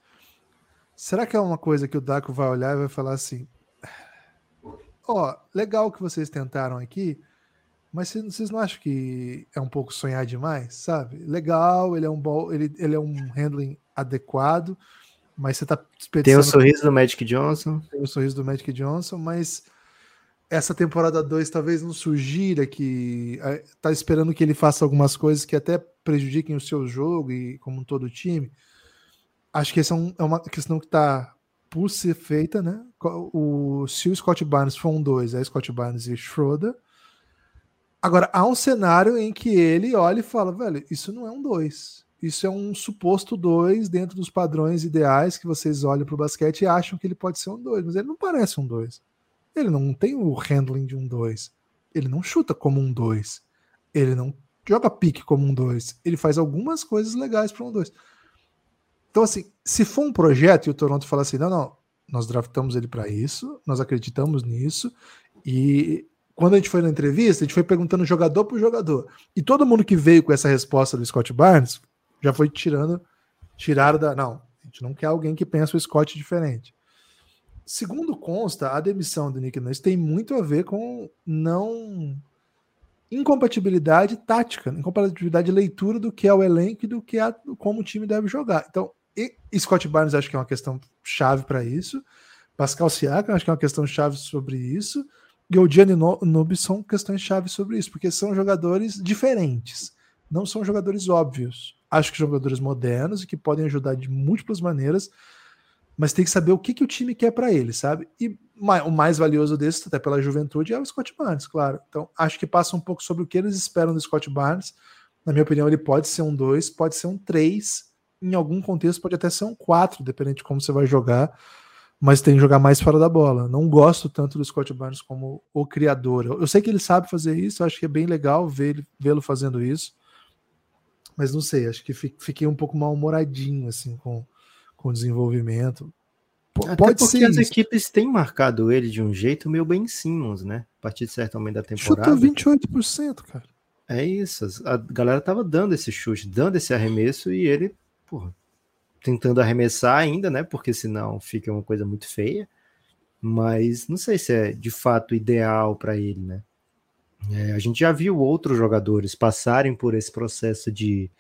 Será que é uma coisa que o Daco vai olhar e vai falar assim: ó, oh, legal que vocês tentaram aqui, mas vocês não acham que é um pouco sonhar demais, sabe? Legal, ele é um ball, ele, ele é um handling adequado, mas você tá Tem o sorriso do Magic Johnson. Tem o sorriso do Magic Johnson, mas essa temporada 2 talvez não sugira que tá esperando que ele faça algumas coisas que até prejudiquem o seu jogo e como todo o time acho que essa é, é, uma questão que está por ser feita, né? O, se o Scott Barnes for um 2, é Scott Barnes e Schroeder. Agora, há um cenário em que ele olha e fala, velho, isso não é um 2. Isso é um suposto 2 dentro dos padrões ideais que vocês olham para o basquete e acham que ele pode ser um 2, mas ele não parece um 2. Ele não tem o handling de um 2. Ele não chuta como um 2. Ele não joga pique como um 2. Ele faz algumas coisas legais para um 2. Então, assim, se for um projeto e o Toronto falar assim, não, não, nós draftamos ele para isso, nós acreditamos nisso, e quando a gente foi na entrevista, a gente foi perguntando jogador por jogador. E todo mundo que veio com essa resposta do Scott Barnes já foi tirando, tiraram da. Não, a gente não quer alguém que pensa o Scott diferente. Segundo consta, a demissão do Nick Nurse tem muito a ver com não incompatibilidade tática, incompatibilidade de leitura do que é o elenco e do que é como o time deve jogar. Então, Scott Barnes acho que é uma questão chave para isso. Pascal Siakam acho que é uma questão chave sobre isso. E o Gianni Nubi são questões chave sobre isso, porque são jogadores diferentes, não são jogadores óbvios. Acho que jogadores modernos e que podem ajudar de múltiplas maneiras, mas tem que saber o que, que o time quer para ele, sabe? E o mais valioso desses, até pela juventude, é o Scott Barnes, claro. Então, acho que passa um pouco sobre o que eles esperam do Scott Barnes. Na minha opinião, ele pode ser um 2, pode ser um 3 em algum contexto pode até ser um 4, dependendo de como você vai jogar, mas tem que jogar mais fora da bola. Não gosto tanto do Scott Barnes como o criador. Eu, sei que ele sabe fazer isso, acho que é bem legal vê-lo fazendo isso, mas não sei, acho que fiquei um pouco mal-humoradinho assim com, com o desenvolvimento. Até pode porque ser as isso. equipes têm marcado ele de um jeito meio bem Simmons, né? A partir de certo momento da temporada. Chutou 28%, cara. É isso. A galera tava dando esse chute, dando esse arremesso e ele porra, tentando arremessar ainda, né? Porque senão fica uma coisa muito feia. Mas não sei se é de fato ideal para ele, né? É, a gente já viu outros jogadores passarem por esse processo de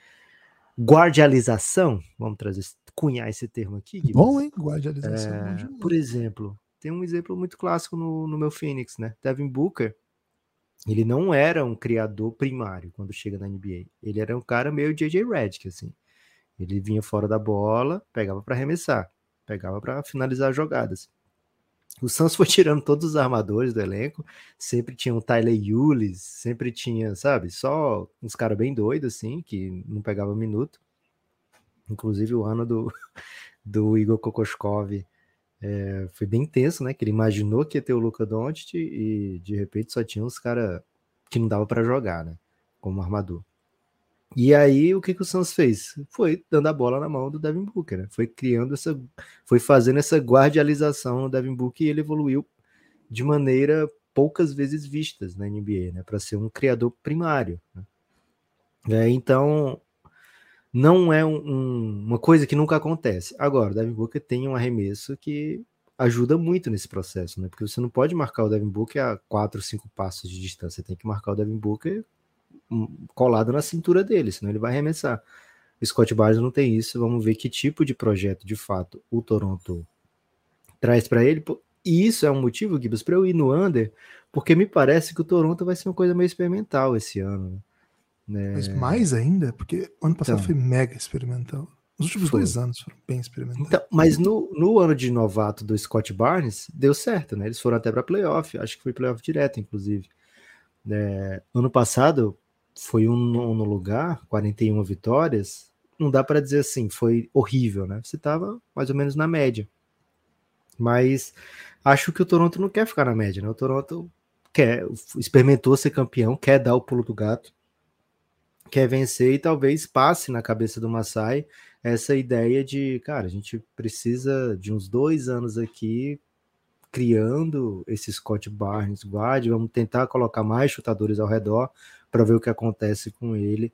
guardialização, vamos trazer, cunhar esse termo aqui. Bom, hein? Guardialização. É, por exemplo, tem um exemplo muito clássico no, no meu Phoenix, né? Devin Booker, ele não era um criador primário quando chega na NBA. Ele era um cara meio JJ Redick, assim. Ele vinha fora da bola, pegava para arremessar, pegava para finalizar jogadas. O Santos foi tirando todos os armadores do elenco, sempre tinha o Tyler Yulis, sempre tinha, sabe, só uns caras bem doidos, assim, que não pegava minuto. Inclusive o ano do, do Igor Kokoskov é, foi bem tenso, né? Que ele imaginou que ia ter o Luca Doncic e de repente só tinha uns caras que não dava para jogar, né? Como armador. E aí, o que, que o Santos fez? Foi dando a bola na mão do Devin Booker, né? Foi criando essa. Foi fazendo essa guardialização no Devin Booker e ele evoluiu de maneira poucas vezes vistas na NBA, né? Para ser um criador primário. Né? É, então, não é um, um, uma coisa que nunca acontece. Agora, o Devin Booker tem um arremesso que ajuda muito nesse processo, né? Porque você não pode marcar o Devin Booker a 4, 5 passos de distância. Você tem que marcar o Devin Booker colado na cintura dele, senão ele vai arremessar. O Scott Barnes não tem isso. Vamos ver que tipo de projeto, de fato, o Toronto traz para ele. E isso é um motivo, Gibbs, para eu ir no under, porque me parece que o Toronto vai ser uma coisa meio experimental esse ano. Né? Mas mais ainda, porque ano passado então, foi mega experimental. Os últimos foi. dois anos foram bem experimentais. Então, mas no, no ano de novato do Scott Barnes, deu certo, né? Eles foram até para playoff, acho que foi playoff direto, inclusive. É, ano passado foi um nono lugar, 41 vitórias. Não dá para dizer assim, foi horrível, né? Você estava mais ou menos na média. Mas acho que o Toronto não quer ficar na média, né? O Toronto quer, experimentou ser campeão, quer dar o pulo do gato, quer vencer e talvez passe na cabeça do Masai essa ideia de, cara, a gente precisa de uns dois anos aqui criando esse Scott Barnes guard, vamos tentar colocar mais chutadores ao redor para ver o que acontece com ele.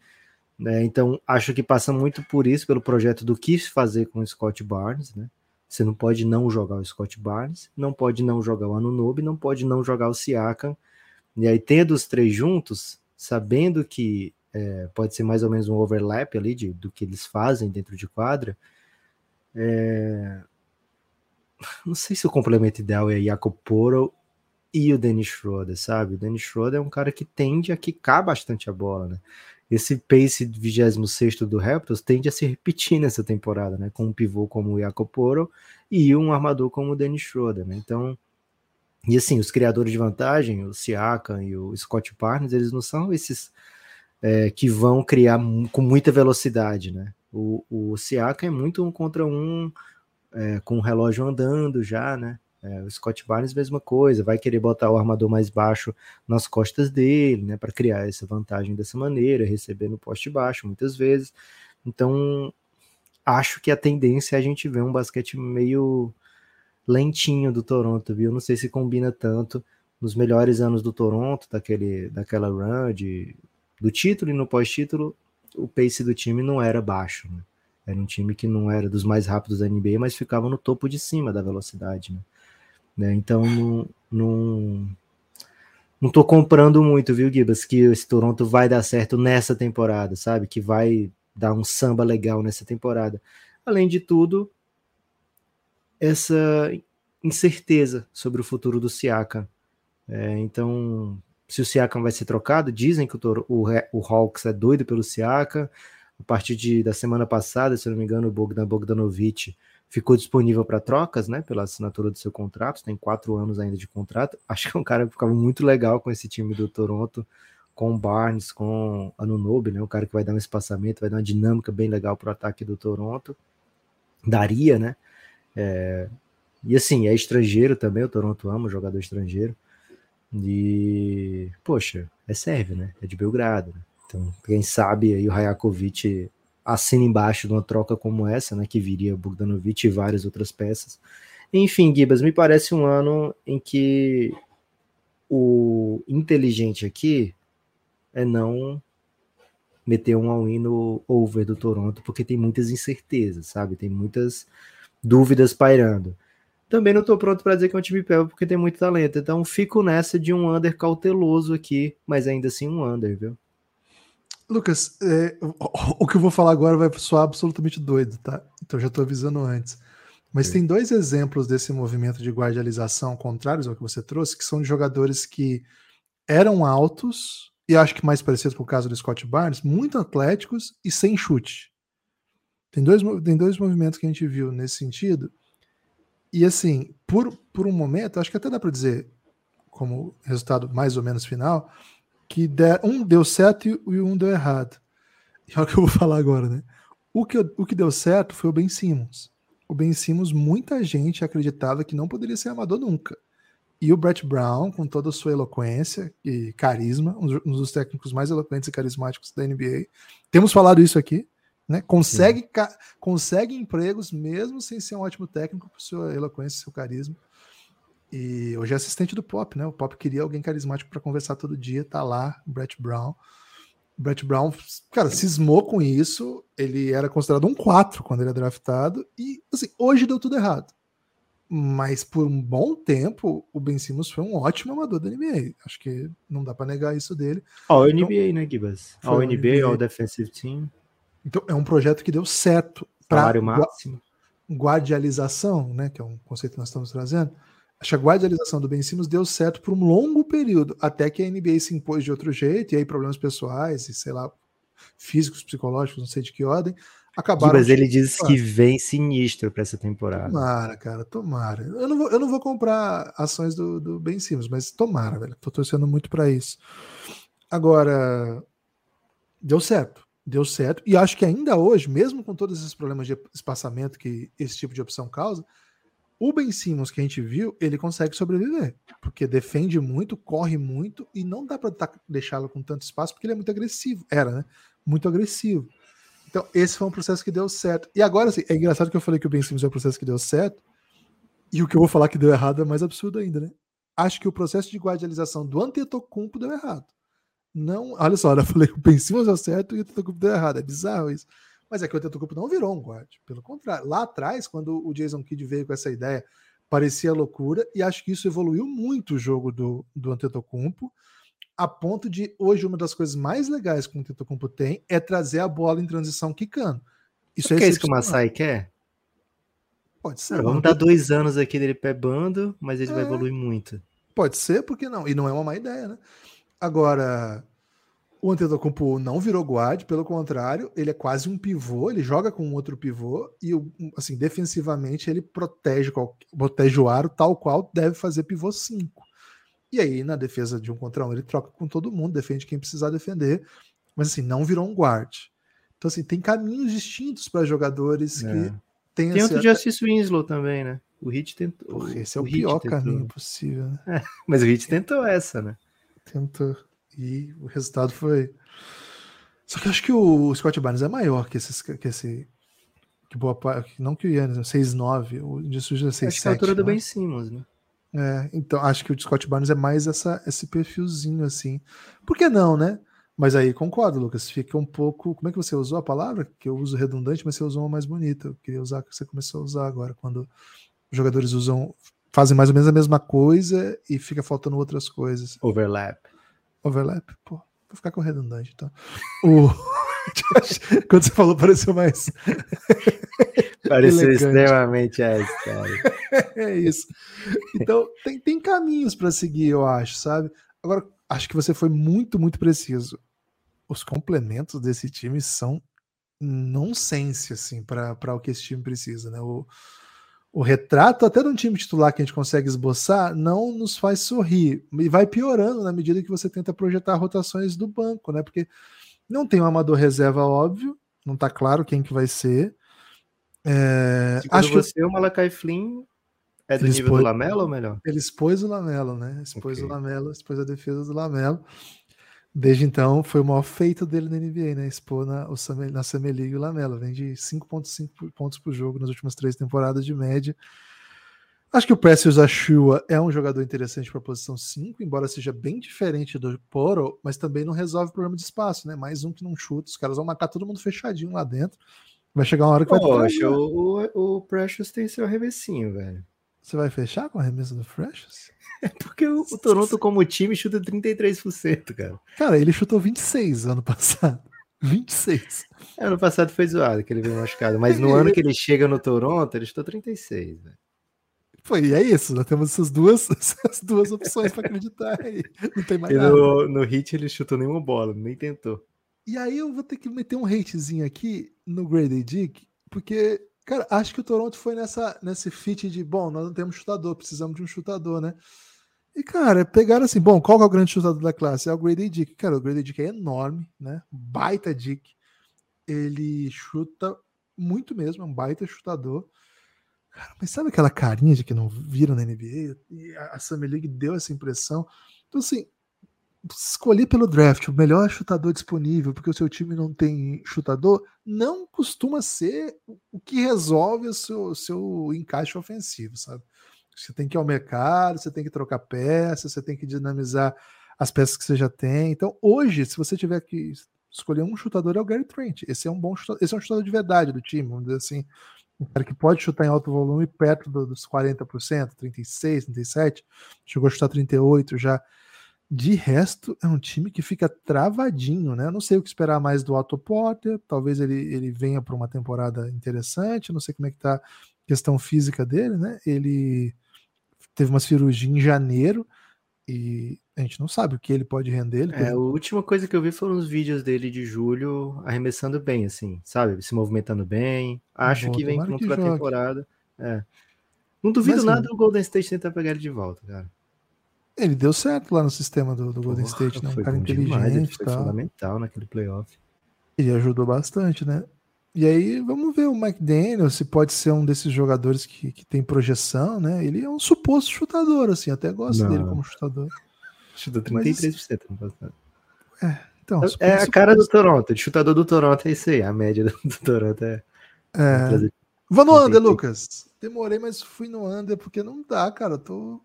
Né? Então, acho que passa muito por isso, pelo projeto do que fazer com o Scott Barnes, né? Você não pode não jogar o Scott Barnes, não pode não jogar o Anunobi, não pode não jogar o Siakam. E aí, tendo os três juntos, sabendo que é, pode ser mais ou menos um overlap ali de, do que eles fazem dentro de quadra. É, não sei se o complemento ideal é Jacob Poro e o Dennis Schroeder, sabe? O Dennis Schroeder é um cara que tende a quicar bastante a bola, né? Esse pace 26 do Raptors tende a se repetir nessa temporada, né? Com um pivô como o Jacob Poro e um armador como o Dennis Schroeder, né? Então, e assim, os criadores de vantagem, o Siakam e o Scott Barnes, eles não são esses é, que vão criar com muita velocidade, né? O, o Siaka é muito um contra um, é, com o relógio andando já, né? É, o Scott Barnes, mesma coisa, vai querer botar o armador mais baixo nas costas dele, né? Para criar essa vantagem dessa maneira, receber no poste baixo muitas vezes. Então, acho que a tendência é a gente ver um basquete meio lentinho do Toronto, viu? Não sei se combina tanto nos melhores anos do Toronto, daquele, daquela run de do título e no pós-título, o pace do time não era baixo. Né? Era um time que não era dos mais rápidos da NBA, mas ficava no topo de cima da velocidade. Né? Né? Então, não, não, não tô comprando muito, viu, Gibas, que esse Toronto vai dar certo nessa temporada, sabe? Que vai dar um samba legal nessa temporada. Além de tudo, essa incerteza sobre o futuro do Siaka. É, então, se o Siakam vai ser trocado. Dizem que o, o, o Hawks é doido pelo Siakam. A partir de, da semana passada, se não me engano, o Bogdan Bogdanovic ficou disponível para trocas, né? Pela assinatura do seu contrato. Tem quatro anos ainda de contrato. Acho que é um cara que ficava muito legal com esse time do Toronto, com Barnes, com Anunobi, né? Um cara que vai dar um espaçamento, vai dar uma dinâmica bem legal para o ataque do Toronto. Daria, né? É... E assim, é estrangeiro também, o Toronto ama jogador estrangeiro. E, poxa, é serve, né? É de Belgrado. Né? Então, quem sabe aí o Rajakovic assina embaixo de uma troca como essa, né? Que viria Bogdanovic e várias outras peças. Enfim, Gibas, me parece um ano em que o inteligente aqui é não meter um all-in no over do Toronto, porque tem muitas incertezas, sabe? Tem muitas dúvidas pairando. Também não estou pronto para dizer que é um time pé porque tem muito talento. Então fico nessa de um under cauteloso aqui, mas ainda assim um under, viu? Lucas, é, o, o que eu vou falar agora vai soar absolutamente doido, tá? Então já estou avisando antes. Mas é. tem dois exemplos desse movimento de guardialização contrários ao que você trouxe, que são de jogadores que eram altos, e acho que mais parecido com o caso do Scott Barnes, muito atléticos e sem chute. Tem dois, tem dois movimentos que a gente viu nesse sentido e assim, por, por um momento, acho que até dá para dizer, como resultado mais ou menos final, que der, um deu certo e um deu errado. E é o que eu vou falar agora, né? O que, o que deu certo foi o Ben Simmons. O Ben Simmons, muita gente acreditava que não poderia ser amador nunca. E o Brett Brown, com toda a sua eloquência e carisma, um dos técnicos mais eloquentes e carismáticos da NBA. Temos falado isso aqui, né? Consegue, consegue empregos mesmo sem ser um ótimo técnico por sua eloquência, seu carisma. E hoje é assistente do Pop, né? O Pop queria alguém carismático para conversar todo dia, tá lá, Brett Brown. Brett Brown, cara, cismou com isso. Ele era considerado um 4 quando ele é draftado. E, assim, hoje deu tudo errado. Mas por um bom tempo, o Ben Simmons foi um ótimo amador da NBA. Acho que não dá para negar isso dele. NBA, então, né, Gibas? All NBA, NBA, All Defensive Team. Então, é um projeto que deu certo para guardialização, né, que é um conceito que nós estamos trazendo. A guardialização do Ben Simmons deu certo por um longo período, até que a NBA se impôs de outro jeito, e aí problemas pessoais, e sei lá, físicos, psicológicos, não sei de que ordem, acabaram. Mas ele diz que vem sinistro para essa temporada. Tomara, cara, tomara. Eu não vou, eu não vou comprar ações do, do Ben Simmons, mas tomara, velho. Tô torcendo muito para isso. Agora, deu certo. Deu certo. E acho que ainda hoje, mesmo com todos esses problemas de espaçamento que esse tipo de opção causa, o Ben Simmons que a gente viu, ele consegue sobreviver, porque defende muito, corre muito e não dá para deixá-lo com tanto espaço porque ele é muito agressivo. Era, né? Muito agressivo. Então, esse foi um processo que deu certo. E agora, assim, é engraçado que eu falei que o Ben Simmons é um processo que deu certo, e o que eu vou falar que deu errado é mais absurdo ainda, né? Acho que o processo de guardialização do Antetokounmpo deu errado. Não, olha só, eu falei que o Ben Simmons deu certo e o Antetokounmpo deu errado. É bizarro isso. Mas é que o Antetokounmpo não virou um guard. Pelo contrário, lá atrás, quando o Jason Kidd veio com essa ideia, parecia loucura, e acho que isso evoluiu muito o jogo do, do Antetokounmpo, a ponto de hoje uma das coisas mais legais que o Antetokounmpo tem é trazer a bola em transição quicando. Isso é, é isso que o Masai quer? Pode ser. vamos dar dois anos aqui dele pé bando, mas ele é, vai evoluir muito. Pode ser, porque não? E não é uma má ideia, né? Agora, o Antetokounmpo não virou guard, pelo contrário, ele é quase um pivô, ele joga com um outro pivô e assim, defensivamente ele protege, protege o aro tal qual deve fazer pivô 5. E aí na defesa de um contra um ele troca com todo mundo, defende quem precisar defender, mas assim, não virou um guard. Então assim, tem caminhos distintos para jogadores é. que tem Tem outro Justice Winslow também, né? O Hit tentou. Porra, esse é o, o pior caminho possível, né? É, mas o Hit tentou essa, né? Tentou. E o resultado foi. Só que eu acho que o Scott Barnes é maior que, esses, que esse. Que boa parte. Não que o Yannis, 6'9. O Indissus é 6'7. Acho que é a altura do Ben Simmons, né? É, então acho que o Scott Barnes é mais essa, esse perfilzinho assim. Por que não, né? Mas aí concordo, Lucas. Fica um pouco. Como é que você usou a palavra? Que eu uso redundante, mas você usou uma mais bonita. Eu queria usar que você começou a usar agora, quando os jogadores usam. Fazem mais ou menos a mesma coisa e fica faltando outras coisas. Overlap. Overlap? Pô, vou ficar com redundante, então. O... Quando você falou, pareceu mais. Pareceu extremamente essa, é isso. Então, tem, tem caminhos para seguir, eu acho, sabe? Agora, acho que você foi muito, muito preciso. Os complementos desse time são nonsense, assim, para o que esse time precisa, né? O, o retrato até de um time titular que a gente consegue esboçar não nos faz sorrir e vai piorando na medida que você tenta projetar rotações do banco, né? Porque não tem um amador reserva óbvio, não está claro quem que vai ser. É, acho você, que o Malakai Flynn é do nível expôs, do Lamelo ou melhor? Ele expôs o Lamelo, né? Expôs okay. o Lamelo, expôs a defesa do Lamelo. Desde então, foi o maior feito dele na NBA, né? Expor na, o Summer, na Summer League o Lamelo. Vem de 5,5 pontos por jogo nas últimas três temporadas de média. Acho que o Precious Achua é um jogador interessante para a posição 5, embora seja bem diferente do Poro, mas também não resolve o problema de espaço, né? Mais um que não chuta, os caras vão matar todo mundo fechadinho lá dentro. Vai chegar uma hora que Poxa, vai o, o, o Precious tem seu arremessinho, velho. Você vai fechar com a remessa do Precious? É porque o, o Toronto, como time, chuta 33%, cara. Cara, ele chutou 26 ano passado. 26. É, ano passado foi zoado, que ele veio machucado. Mas no ano que ele chega no Toronto, ele chutou 36, velho. Foi, e é isso. Nós temos essas duas, essas duas opções para acreditar aí. Não tem mais e nada. No, no hit ele chutou nenhuma bola, nem tentou. E aí eu vou ter que meter um hatezinho aqui no Grady Dick, porque, cara, acho que o Toronto foi nessa, nesse fit de, bom, nós não temos chutador, precisamos de um chutador, né? E, cara, pegaram assim, bom, qual é o grande chutador da classe? É o Grady Dick. Cara, o Grady Dick é enorme, né? Baita Dick. Ele chuta muito mesmo, é um baita chutador. Cara, mas sabe aquela carinha de que não viram na NBA? E a Summer League deu essa impressão. Então, assim, escolher pelo draft o melhor chutador disponível, porque o seu time não tem chutador, não costuma ser o que resolve o seu, o seu encaixe ofensivo, sabe? Você tem que ir ao mercado, você tem que trocar peças, você tem que dinamizar as peças que você já tem. Então, hoje, se você tiver que escolher um chutador, é o Gary Trent. Esse é um bom chutador, esse é um chutador de verdade do time, vamos dizer assim. Um cara que pode chutar em alto volume perto dos 40%, 36, 37, chegou a chutar 38 já. De resto, é um time que fica travadinho, né? não sei o que esperar mais do Otto Porter, talvez ele, ele venha para uma temporada interessante, não sei como é que tá a questão física dele, né? Ele teve uma cirurgia em janeiro e a gente não sabe o que ele pode render. Ele é, a última coisa que eu vi foram os vídeos dele de julho arremessando bem, assim, sabe? Se movimentando bem. Acho Bom, que vem pronto pra temporada. É. Não duvido Mas, nada do Golden State tentar pegar ele de volta, cara. Ele deu certo lá no sistema do, do Golden Porra, State, né? Um cara inteligente. Demais, ele foi fundamental naquele playoff. Ele ajudou bastante, né? E aí, vamos ver o McDaniel, se pode ser um desses jogadores que, que tem projeção, né? Ele é um suposto chutador, assim, até gosto não. dele como chutador. Chutou 33% no passado. É, então. É a cara do Toronto, de chutador do Toronto é isso aí, a média do, do Toronto é. é... Vou no under, Lucas. Demorei, mas fui no under porque não dá, cara. Tô.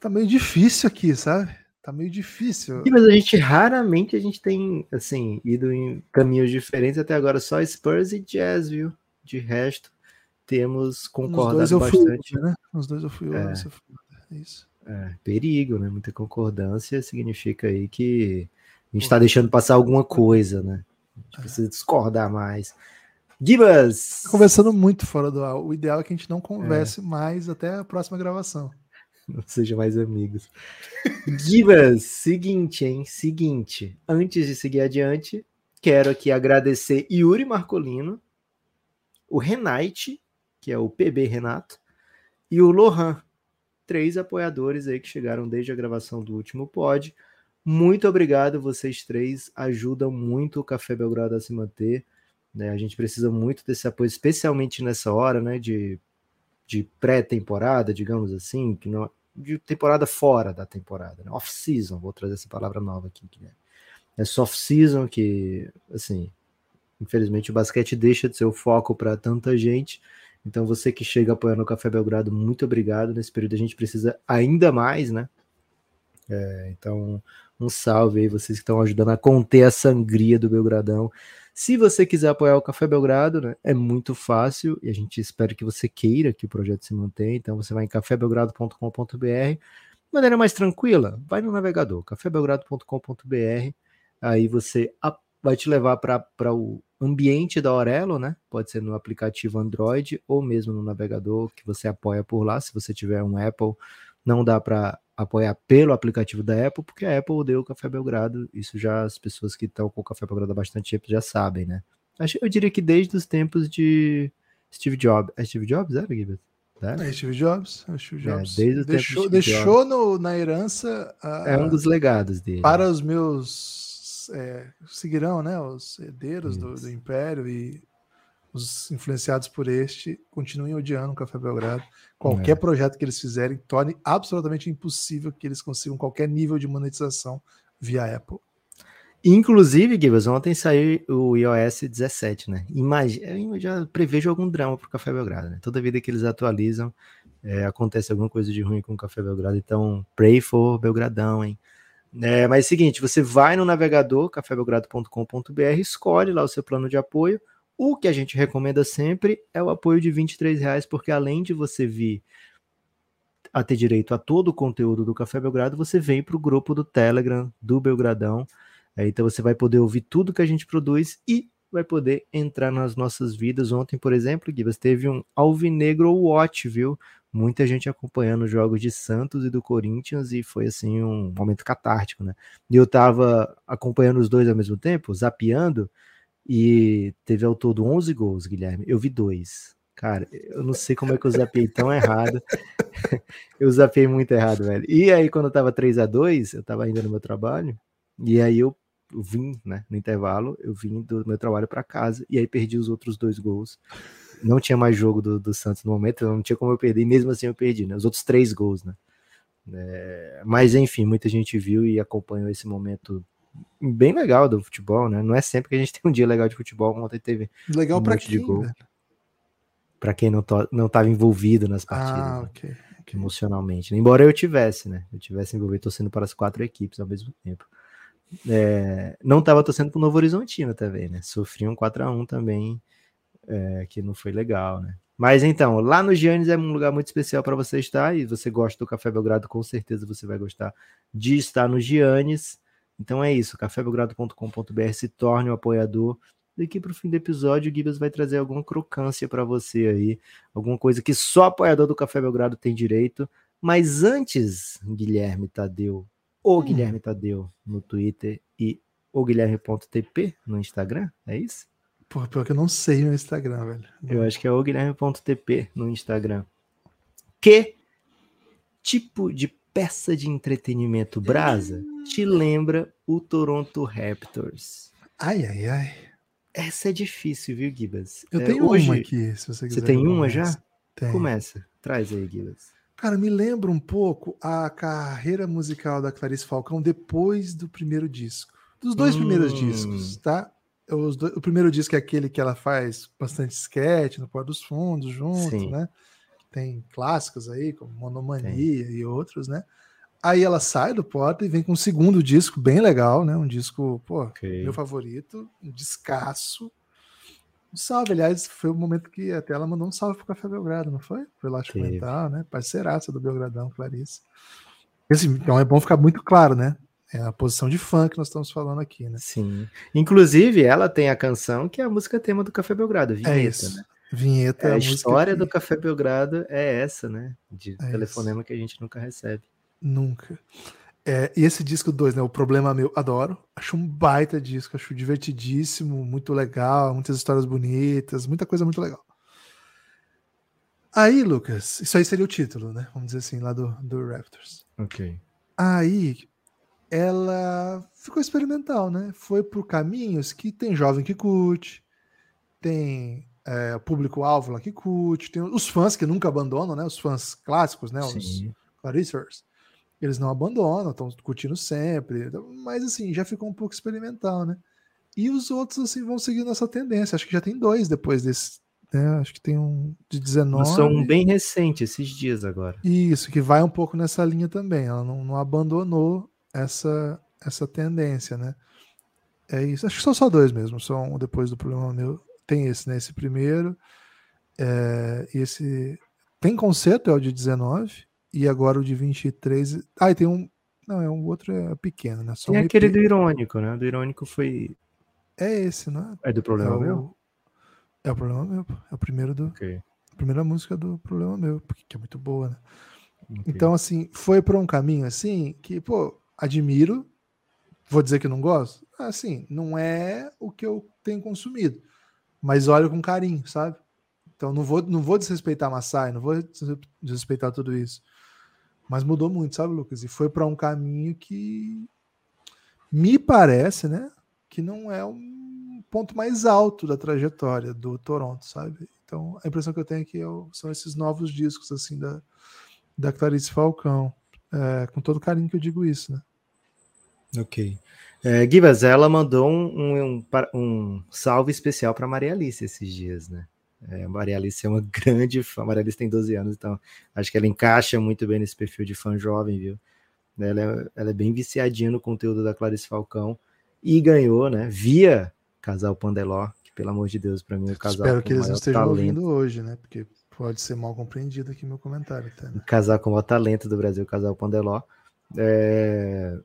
Tá meio difícil aqui, sabe? Tá meio difícil. Sim, mas a gente raramente a gente tem, assim, ido em caminhos diferentes até agora, só Spurs e Jazz, viu? De resto, temos concordado bastante. Fui, né? Nos dois eu fui, é. eu fui. É isso. É, perigo, né? Muita concordância significa aí que a gente está deixando passar alguma coisa, né? A gente é. precisa discordar mais. Gibas! Tá conversando muito fora do ar. O ideal é que a gente não converse é. mais até a próxima gravação. Não sejam mais amigos. Gibas, seguinte, hein? Seguinte. Antes de seguir adiante, quero aqui agradecer Yuri Marcolino, o Renate, que é o PB Renato, e o Lohan, três apoiadores aí que chegaram desde a gravação do último pod. Muito obrigado, vocês três ajudam muito o Café Belgrado a se manter. Né? A gente precisa muito desse apoio, especialmente nessa hora, né? De de pré-temporada, digamos assim, que não, de temporada fora da temporada, né? off-season, vou trazer essa palavra nova aqui, que é, é soft-season, que, assim, infelizmente o basquete deixa de ser o foco para tanta gente, então você que chega apoiando o Café Belgrado, muito obrigado, nesse período a gente precisa ainda mais, né, é, então um salve aí, vocês que estão ajudando a conter a sangria do Belgradão, se você quiser apoiar o Café Belgrado, né, é muito fácil e a gente espera que você queira que o projeto se mantenha. Então você vai em cafébelgrado.com.br. De maneira mais tranquila, vai no navegador, cafébelgrado.com.br. Aí você vai te levar para o ambiente da Aurelo, né? Pode ser no aplicativo Android ou mesmo no navegador que você apoia por lá. Se você tiver um Apple, não dá para apoiar pelo aplicativo da Apple, porque a Apple odeia o Café Belgrado. Isso já as pessoas que estão com o Café Belgrado há bastante tempo já sabem, né? Eu diria que desde os tempos de Steve Jobs. É Steve Jobs, era, Guilherme? É Steve Jobs. É Steve é, Jobs. É, desde o deixou tempo de deixou no, na herança. A, é um dos legados dele. Para os meus. É, seguirão, né? Os herdeiros do, do Império e os influenciados por este continuem odiando o Café Belgrado. Qualquer é. projeto que eles fizerem torne absolutamente impossível que eles consigam qualquer nível de monetização via Apple. Inclusive, Gibbs, ontem saiu o iOS 17, né? Imagina, eu já prevejo algum drama para o Café Belgrado, né? Toda vida que eles atualizam, é, acontece alguma coisa de ruim com o Café Belgrado. Então, pray for Belgradão, hein? É, mas é o seguinte, você vai no navegador cafébelgrado.com.br, escolhe lá o seu plano de apoio, o que a gente recomenda sempre é o apoio de 23 reais, porque além de você vir a ter direito a todo o conteúdo do Café Belgrado, você vem para o grupo do Telegram do Belgradão. É, então você vai poder ouvir tudo que a gente produz e vai poder entrar nas nossas vidas. Ontem, por exemplo, Gibas, teve um Alvinegro Watch, viu? Muita gente acompanhando os jogos de Santos e do Corinthians e foi assim um momento catártico, né? E eu tava acompanhando os dois ao mesmo tempo, zapeando, e teve ao todo 11 gols, Guilherme. Eu vi dois. Cara, eu não sei como é que eu zapei tão errado. eu zapei muito errado, velho. E aí, quando eu tava 3 a 2 eu tava ainda no meu trabalho, e aí eu vim, né, no intervalo, eu vim do meu trabalho para casa, e aí perdi os outros dois gols. Não tinha mais jogo do, do Santos no momento, não tinha como eu perder, e mesmo assim eu perdi, né? Os outros três gols, né? É, mas enfim, muita gente viu e acompanhou esse momento bem legal do futebol, né? Não é sempre que a gente tem um dia legal de futebol, ontem teve legal um para quem, de gol. Para quem não to, não estava envolvido nas partidas, ah, né? okay, okay. emocionalmente. Embora eu tivesse, né? Eu tivesse envolvido torcendo para as quatro equipes ao mesmo tempo. É, não estava torcendo para o Novo Horizontino também, né? Sofri um 4 a 1 também, é, que não foi legal, né? Mas então, lá no Giannis é um lugar muito especial para você estar e você gosta do Café Belgrado, com certeza você vai gostar de estar no Giannis. Então é isso, cafébelgrado.com.br se torne um apoiador. Daqui para o fim do episódio, o Gibbs vai trazer alguma crocância para você aí, alguma coisa que só apoiador do Café Belgrado tem direito. Mas antes, Guilherme Tadeu, o hum. Guilherme Tadeu no Twitter e o Guilherme.tp no Instagram, é isso? Pô, pior que eu não sei no Instagram, velho. Eu acho que é o Guilherme.tp no Instagram. Que tipo de peça de entretenimento brasa te lembra o Toronto Raptors? Ai, ai, ai. Essa é difícil, viu, Gibas? Eu é, tenho hoje... uma aqui, se você quiser. Você tem uma já? Tem. Começa. Traz aí, Gibas. Cara, me lembra um pouco a carreira musical da Clarice Falcão depois do primeiro disco. Dos dois hum. primeiros discos, tá? Do... o primeiro disco é aquele que ela faz bastante sketch no Pó dos Fundos junto, Sim. né? Tem clássicos aí, como Monomania e outros, né? Aí ela sai do Porta e vem com um segundo disco bem legal, né? Um disco, pô, okay. meu favorito, um descasso. Um salve, aliás, foi o momento que até ela mandou um salve pro Café Belgrado, não foi? Foi lá comentar, né? Parceiraça do Belgradão, Clarice. Assim, então é bom ficar muito claro, né? É a posição de fã que nós estamos falando aqui, né? Sim. Inclusive, ela tem a canção que é a música tema do Café Belgrado, Vinheta, é isso. né? Vinheta é, é a, história que... do Café Belgrado é essa, né? De é telefonema isso. que a gente nunca recebe. Nunca. É, e esse disco 2, né? O Problema Meu, adoro. Acho um baita disco, acho divertidíssimo, muito legal, muitas histórias bonitas, muita coisa muito legal. Aí, Lucas, isso aí seria o título, né? Vamos dizer assim, lá do, do Raptors. Ok. Aí, ela ficou experimental, né? Foi por caminhos que tem jovem que curte, tem é, público-alvo lá que curte, tem os fãs que nunca abandonam, né? Os fãs clássicos, né? Os Clarissers eles não abandonam, estão curtindo sempre, mas assim, já ficou um pouco experimental, né? E os outros, assim, vão seguindo essa tendência. Acho que já tem dois depois desse, né? Acho que tem um de 19. São um bem recente, esses dias agora. Isso, que vai um pouco nessa linha também. Ela não, não abandonou essa, essa tendência, né? É isso. Acho que são só dois mesmo. São depois do problema meu. Tem esse, né? Esse primeiro. É, esse. Tem conceito, é o de 19 e agora o de 23. Ah, e tem um. Não, é um outro é pequeno, né? Só tem um aquele EP. do irônico, né? Do irônico foi. É esse, né? É do problema é o... meu? É o problema meu. É o primeiro do. Okay. A primeira música do problema meu, porque que é muito boa, né? Okay. Então, assim, foi por um caminho assim que, pô, admiro. Vou dizer que não gosto? Assim, não é o que eu tenho consumido. Mas olho com carinho, sabe? Então não vou, não vou desrespeitar Massai, não vou desrespeitar tudo isso. Mas mudou muito, sabe, Lucas? E foi para um caminho que me parece, né? Que não é um ponto mais alto da trajetória do Toronto, sabe? Então a impressão que eu tenho é que eu, são esses novos discos, assim, da, da Clarice Falcão. É, com todo carinho que eu digo isso, né? Ok. É, Gibas, ela mandou um, um, um salve especial para Maria Alice esses dias, né? É, Maria Alice é uma grande fã. Maria Alice tem 12 anos, então acho que ela encaixa muito bem nesse perfil de fã jovem, viu? Ela é, ela é bem viciadinha no conteúdo da Clarice Falcão e ganhou, né? Via Casal Pandeló, que pelo amor de Deus, para mim, é o casal. Espero que eles não estejam talento. ouvindo hoje, né? Porque pode ser mal compreendido aqui meu comentário. Tá, né? Casal com o maior talento do Brasil, Casal Pandeló. É...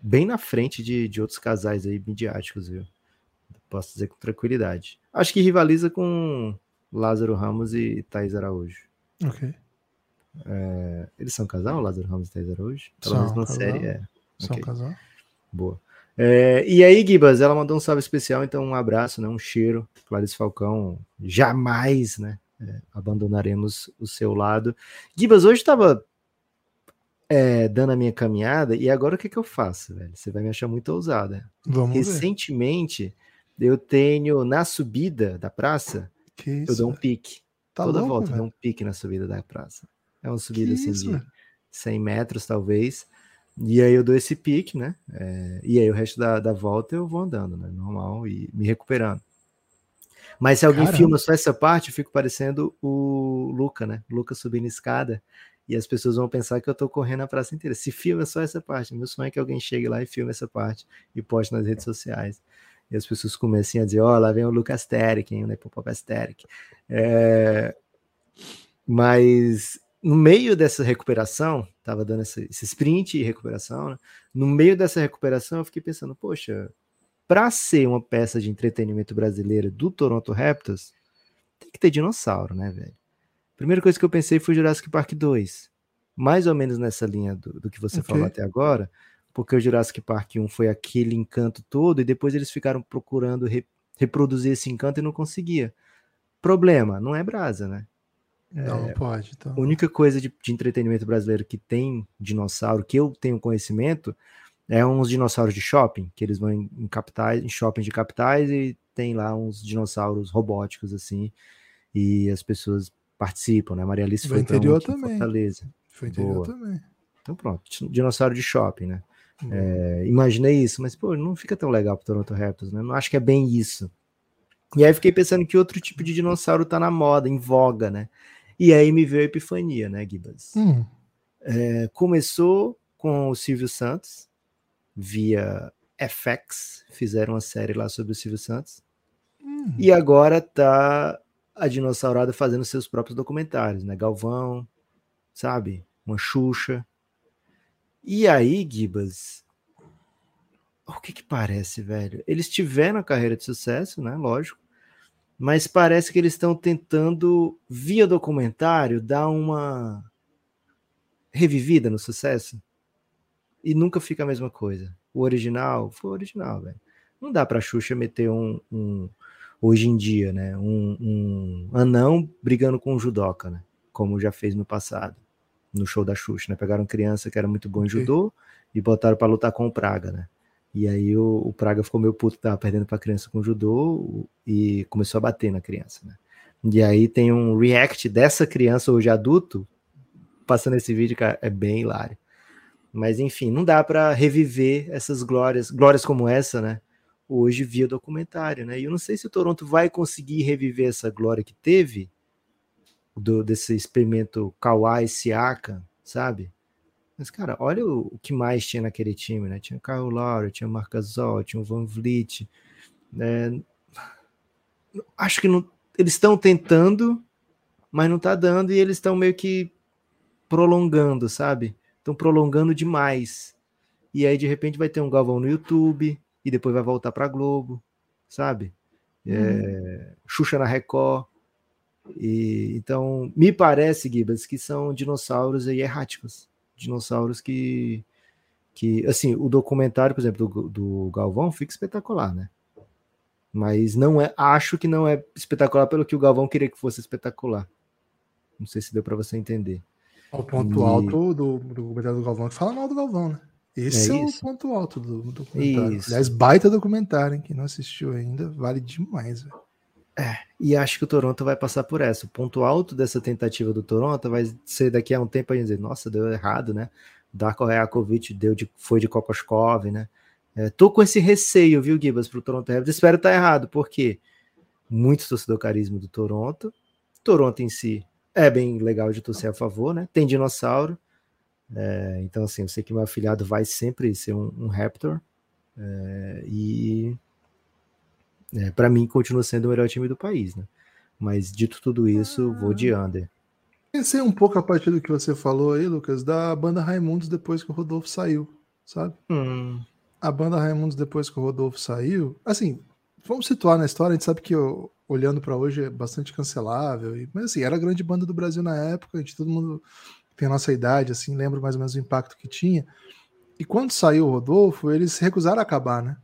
Bem na frente de, de outros casais aí midiáticos, viu? Posso dizer com tranquilidade. Acho que rivaliza com Lázaro Ramos e Thaís Araújo. Ok. É, eles são casal, Lázaro Ramos e Thaís Araújo? Pelo menos na série é. São okay. casal. Boa. É, e aí, Gibas, ela mandou um salve especial, então um abraço, né, um cheiro. Clarice Falcão, jamais, né, é, abandonaremos o seu lado. Gibas, hoje estava é, dando a minha caminhada e agora o que, que eu faço, velho? Você vai me achar muito ousada. Vamos Recentemente, ver eu tenho na subida da praça, isso, eu dou um pique. Tá Toda louco, volta eu dou um pique na subida da praça. É uma subida que assim isso, de 100 metros, talvez. E aí eu dou esse pique, né? É, e aí o resto da, da volta eu vou andando, né? Normal e me recuperando. Mas se alguém Caramba. filma só essa parte, eu fico parecendo o Luca, né? Luca subindo escada. E as pessoas vão pensar que eu tô correndo a praça inteira. Se filma só essa parte. Meu sonho é que alguém chegue lá e filme essa parte e poste nas redes sociais e as pessoas comecem a dizer, ó, oh, lá vem o Lucas Terek, hein, o Nepopopes Terek. É, mas no meio dessa recuperação, estava dando esse, esse, sprint e recuperação, né? no meio dessa recuperação eu fiquei pensando, poxa, para ser uma peça de entretenimento brasileira do Toronto Raptors, tem que ter dinossauro, né, velho? Primeira coisa que eu pensei foi Jurassic Park 2. Mais ou menos nessa linha do, do que você okay. falou até agora, porque o Jurassic Park 1 foi aquele encanto todo, e depois eles ficaram procurando re, reproduzir esse encanto e não conseguia. Problema, não é brasa, né? Não, é, pode. Então. A única coisa de, de, entretenimento brasileiro que tem dinossauro, que eu tenho conhecimento, é uns dinossauros de shopping, que eles vão em, em capitais, em shopping de capitais e tem lá uns dinossauros robóticos assim, e as pessoas participam, né? Maria Alice foi interior também. Fortaleza. Foi interior Boa. também. Então pronto, dinossauro de shopping, né? Uhum. É, imaginei isso, mas pô, não fica tão legal pro Toronto Raptors, né? Não acho que é bem isso. E aí fiquei pensando que outro tipo de dinossauro tá na moda, em voga, né? E aí me veio a epifania, né, Gibas? Hum. É, começou com o Silvio Santos, via FX, fizeram uma série lá sobre o Silvio Santos. Hum. E agora tá a dinossaurada fazendo seus próprios documentários, né? Galvão, sabe? Uma Xuxa. E aí, Gibas, o que que parece, velho? Eles tiveram a carreira de sucesso, né? Lógico mas parece que eles estão tentando, via documentário, dar uma revivida no sucesso. E nunca fica a mesma coisa. O original foi o original, velho. Não dá pra Xuxa meter um, um hoje em dia, né? Um, um, anão brigando com um judoca, né? Como já fez no passado, no show da Xuxa, né? Pegaram criança que era muito bom em judô e botaram para lutar com o Praga, né? E aí o, o Praga ficou meio puto tava perdendo pra criança com judô e começou a bater na criança, né? E aí tem um react dessa criança hoje adulto passando esse vídeo, cara, é bem hilário. Mas enfim, não dá para reviver essas glórias, glórias como essa, né? Hoje via documentário, né? E eu não sei se o Toronto vai conseguir reviver essa glória que teve do, desse experimento Kawhi Siaka, sabe? Mas, cara, olha o, o, que mais tinha naquele time, né? Tinha Kyle Lowry, tinha Marc Gasol, tinha o Van Vliet. Né? Acho que não, eles estão tentando, mas não tá dando, e eles estão meio que prolongando, sabe? Estão prolongando demais. E aí, de repente, vai ter um Galvão no YouTube, e depois vai voltar pra Globo, sabe? Hum. É, Xuxa na Record. E, então, me parece, Gibas, que são dinossauros aí erráticos dinossauros que, que assim, o documentário, por exemplo, do, do Galvão fica espetacular, né? Mas não é, acho que não é espetacular pelo que o Galvão queria que fosse espetacular. Não sei se deu para você entender. O ponto e... alto do, do documentário do Galvão é que fala mal do Galvão, né? Esse é, é o ponto alto do, do documentário. Isso. Aliás, baita documentário, hein? Quem não assistiu ainda, vale demais, velho. É, e acho que o Toronto vai passar por essa. O ponto alto dessa tentativa do Toronto vai ser daqui a um tempo a dizer, nossa, deu errado, né? Darko Reakovic deu de, foi de Kokoskov, né? É, tô com esse receio, viu, Gibas, pro Toronto Raptors. Espero estar tá errado, porque muito torcedor carisma do Toronto. Toronto em si é bem legal de torcer a favor, né? Tem dinossauro. É, então, assim, eu sei que meu afilhado vai sempre ser um, um Raptor. É, e é, para mim, continua sendo o melhor time do país, né? Mas dito tudo isso, vou de ah. under. Pensei um pouco a partir do que você falou aí, Lucas, da banda Raimundos depois que o Rodolfo saiu, sabe? Hum. A banda Raimundos depois que o Rodolfo saiu, assim, vamos situar na história, a gente sabe que olhando para hoje é bastante cancelável, mas assim, era a grande banda do Brasil na época, a gente todo mundo tem a nossa idade, assim, lembra mais ou menos o impacto que tinha. E quando saiu o Rodolfo, eles recusaram acabar, né?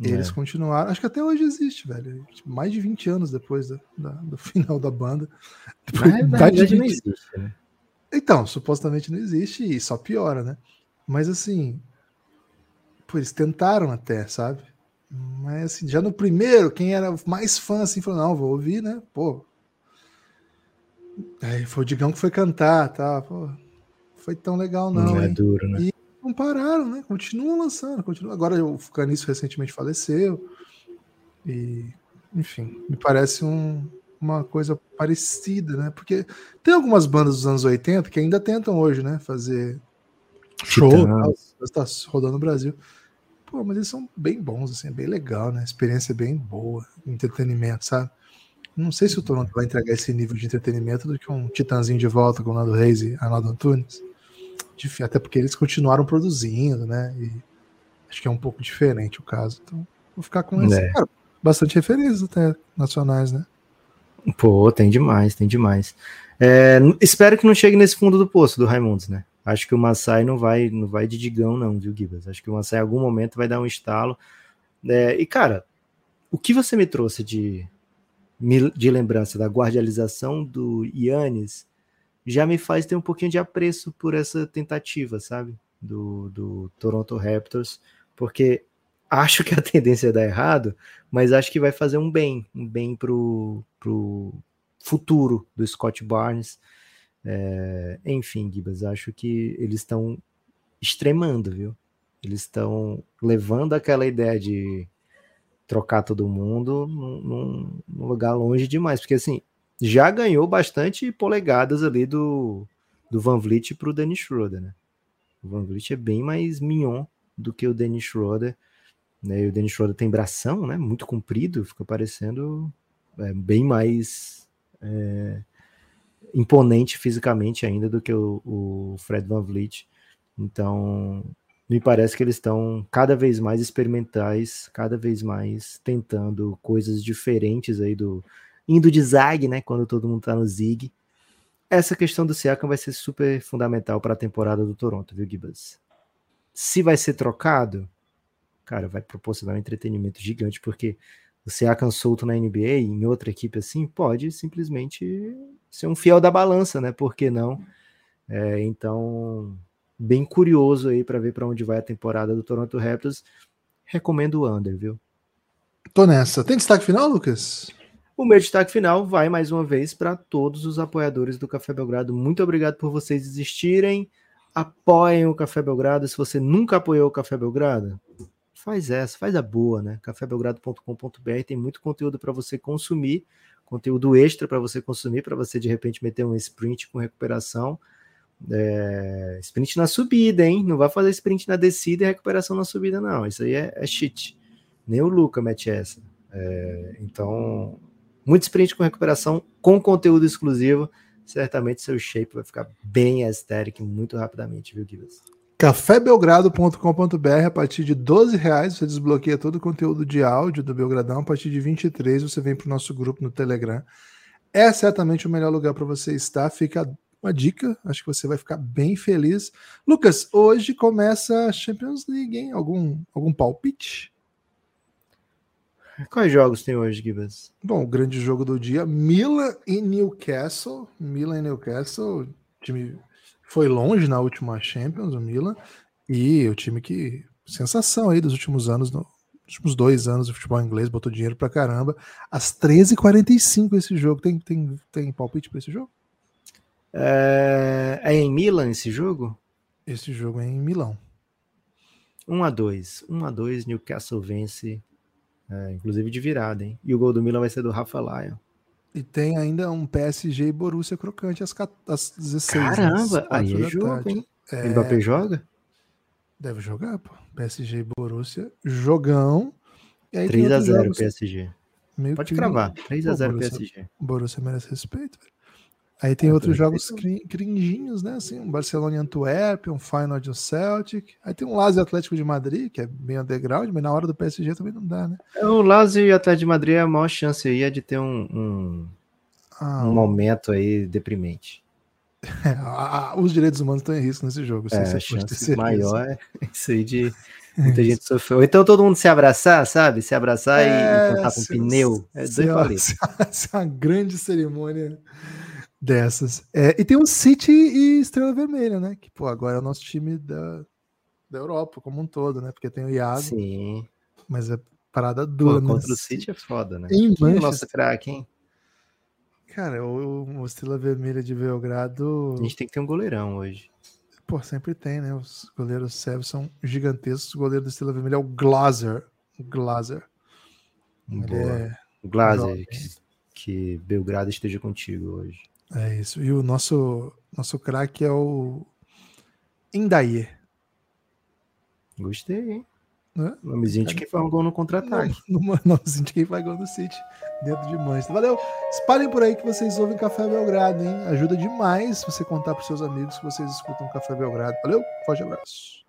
Eles é. continuaram, acho que até hoje existe, velho. Mais de 20 anos depois do, da, do final da banda. Depois, na de 20... não existe, né? Então, supostamente não existe e só piora, né? Mas assim, pô, eles tentaram até, sabe? Mas assim, já no primeiro, quem era mais fã assim falou: não, vou ouvir, né? Pô. Aí foi o Digão que foi cantar, tá? Pô, foi tão legal, não. Não é duro, né? E não pararam, né? Continuam lançando, continuam. Agora o Caniço recentemente faleceu. E, enfim, me parece um, uma coisa parecida, né? Porque tem algumas bandas dos anos 80 que ainda tentam hoje, né? Fazer show, está rodando no Brasil. Pô, mas eles são bem bons, assim, é bem legal, né? Experiência é bem boa, entretenimento, sabe? Não sei se o Toronto vai entregar esse nível de entretenimento do que um Titãzinho de volta com o Nando Reis e Arnaldo Antunes até porque eles continuaram produzindo, né? E acho que é um pouco diferente o caso. Então, vou ficar com esse. É. Cara, bastante referências até nacionais, né? Pô, tem demais, tem demais. É, espero que não chegue nesse fundo do poço do Raimundos, né? Acho que o Massai não vai, não vai de digão, não, viu, Gibas? Acho que o Massai em algum momento vai dar um estalo. É, e, cara, o que você me trouxe de, de lembrança da guardialização do Yannis já me faz ter um pouquinho de apreço por essa tentativa, sabe? Do, do Toronto Raptors, porque acho que a tendência é dar errado, mas acho que vai fazer um bem, um bem pro, pro futuro do Scott Barnes. É, enfim, Gibas, acho que eles estão extremando, viu? Eles estão levando aquela ideia de trocar todo mundo num, num, lugar longe demais, porque assim, já ganhou bastante polegadas ali do, do Van Vliet para o Dennis Schroeder, né? O Van Vliet é bem mais mignon do que o Dennis Schroeder, né? E o Dennis Schroeder tem bração, né? Muito comprido, fica parecendo é, bem mais é, imponente fisicamente ainda do que o, o Fred Van Vliet. Então, me parece que eles estão cada vez mais experimentais, cada vez mais tentando coisas diferentes aí do indo de zag, né, quando todo mundo tá no zig. Essa questão do Siakam vai ser super fundamental para a temporada do Toronto, viu, Gibas? Se vai ser trocado, cara, vai proporcionar um entretenimento gigante, porque o Siakam solto na NBA, em outra equipe assim, pode simplesmente ser um fiel da balança, né? Por que não? É, então, bem curioso aí para ver para onde vai a temporada do Toronto Raptors. Recomendo o Under, viu? Tô nessa. Tem destaque final, Lucas? O meu destaque final vai mais uma vez para todos os apoiadores do Café Belgrado. Muito obrigado por vocês existirem. Apoiem o Café Belgrado. Se você nunca apoiou o Café Belgrado, faz essa, faz a boa, né? cafébelgrado.com.br tem muito conteúdo para você consumir, conteúdo extra para você consumir, para você de repente meter um sprint com recuperação. É, sprint na subida, hein? Não vai fazer sprint na descida e recuperação na subida, não. Isso aí é, é cheat. Nem o Luca mete essa. É, então, muito sprint com recuperação, com conteúdo exclusivo. Certamente seu shape vai ficar bem aesthetic muito rapidamente, viu, Gibbs? cafébelgrado.com.br a partir de 12 reais você desbloqueia todo o conteúdo de áudio do Belgradão a partir de 23 você vem para o nosso grupo no Telegram é certamente o melhor lugar para você estar fica uma dica, acho que você vai ficar bem feliz. Lucas, hoje começa a Champions League, hein? Algum, algum palpite? Quais jogos tem hoje, Gibbs? Bom, o grande jogo do dia, Milan e Newcastle. Milan e Newcastle, o time foi longe na última Champions, o Milan, e o time que sensação aí dos últimos anos, no, últimos dois anos do futebol inglês, botou dinheiro pra caramba. Às 13h45 esse jogo. Tem, tem, tem palpite para esse jogo? É, é em Milan esse jogo? Esse jogo é em Milão. 1 a 2 1 a 2 Newcastle vence, é, inclusive de virada, hein? E o gol do Milan vai ser do Rafa Lyon. E tem ainda um PSG e Borussia crocante às, às 16 Caramba, aí é jogo, tarde. hein? É... Mbappé joga? Deve jogar, pô. PSG e Borussia, jogão. 3x0 PSG. Pode que... cravar, 3x0 PSG. Borussia merece respeito, velho. Aí tem é, outros jogos cringinhos, né? Assim, um Barcelona e Antuérpia, um Final de Celtic. Aí tem um Lazio Atlético de Madrid, que é bem underground, mas na hora do PSG também não dá, né? É, o Lazio e o Atlético de Madrid, a maior chance aí é de ter um, um, ah, um momento aí deprimente. É, os direitos humanos estão em risco nesse jogo. É, a chance maior é isso aí de muita gente sofreu. Então todo mundo se abraçar, sabe? Se abraçar é, e cantar com um pneu. É se, se, é uma grande cerimônia dessas. É, e tem o City e Estrela Vermelha, né? Que, pô, agora é o nosso time da, da Europa como um todo, né? Porque tem o Iago. Sim. Mas é parada dura, pô, Contra o City é foda, né? Em Quem é o nosso craque, hein? Cara, o, o Estrela Vermelha de Belgrado. A gente tem que ter um goleirão hoje. Pô, sempre tem, né? Os goleiros sérvios são gigantescos. O goleiro da Estrela Vermelha é o Glazer. O Glazer. Ele é... Glazer, que, que Belgrado esteja contigo hoje. É isso. E o nosso, nosso craque é o Indaye. Gostei, hein? É? Nomezinho de quem faz um gol no contra-ataque. Nomezinho de quem faz gol no City, dentro de Manchester. Valeu! Espalhem por aí que vocês ouvem Café Belgrado, hein? Ajuda demais você contar para seus amigos que vocês escutam Café Belgrado. Valeu! Forte abraço.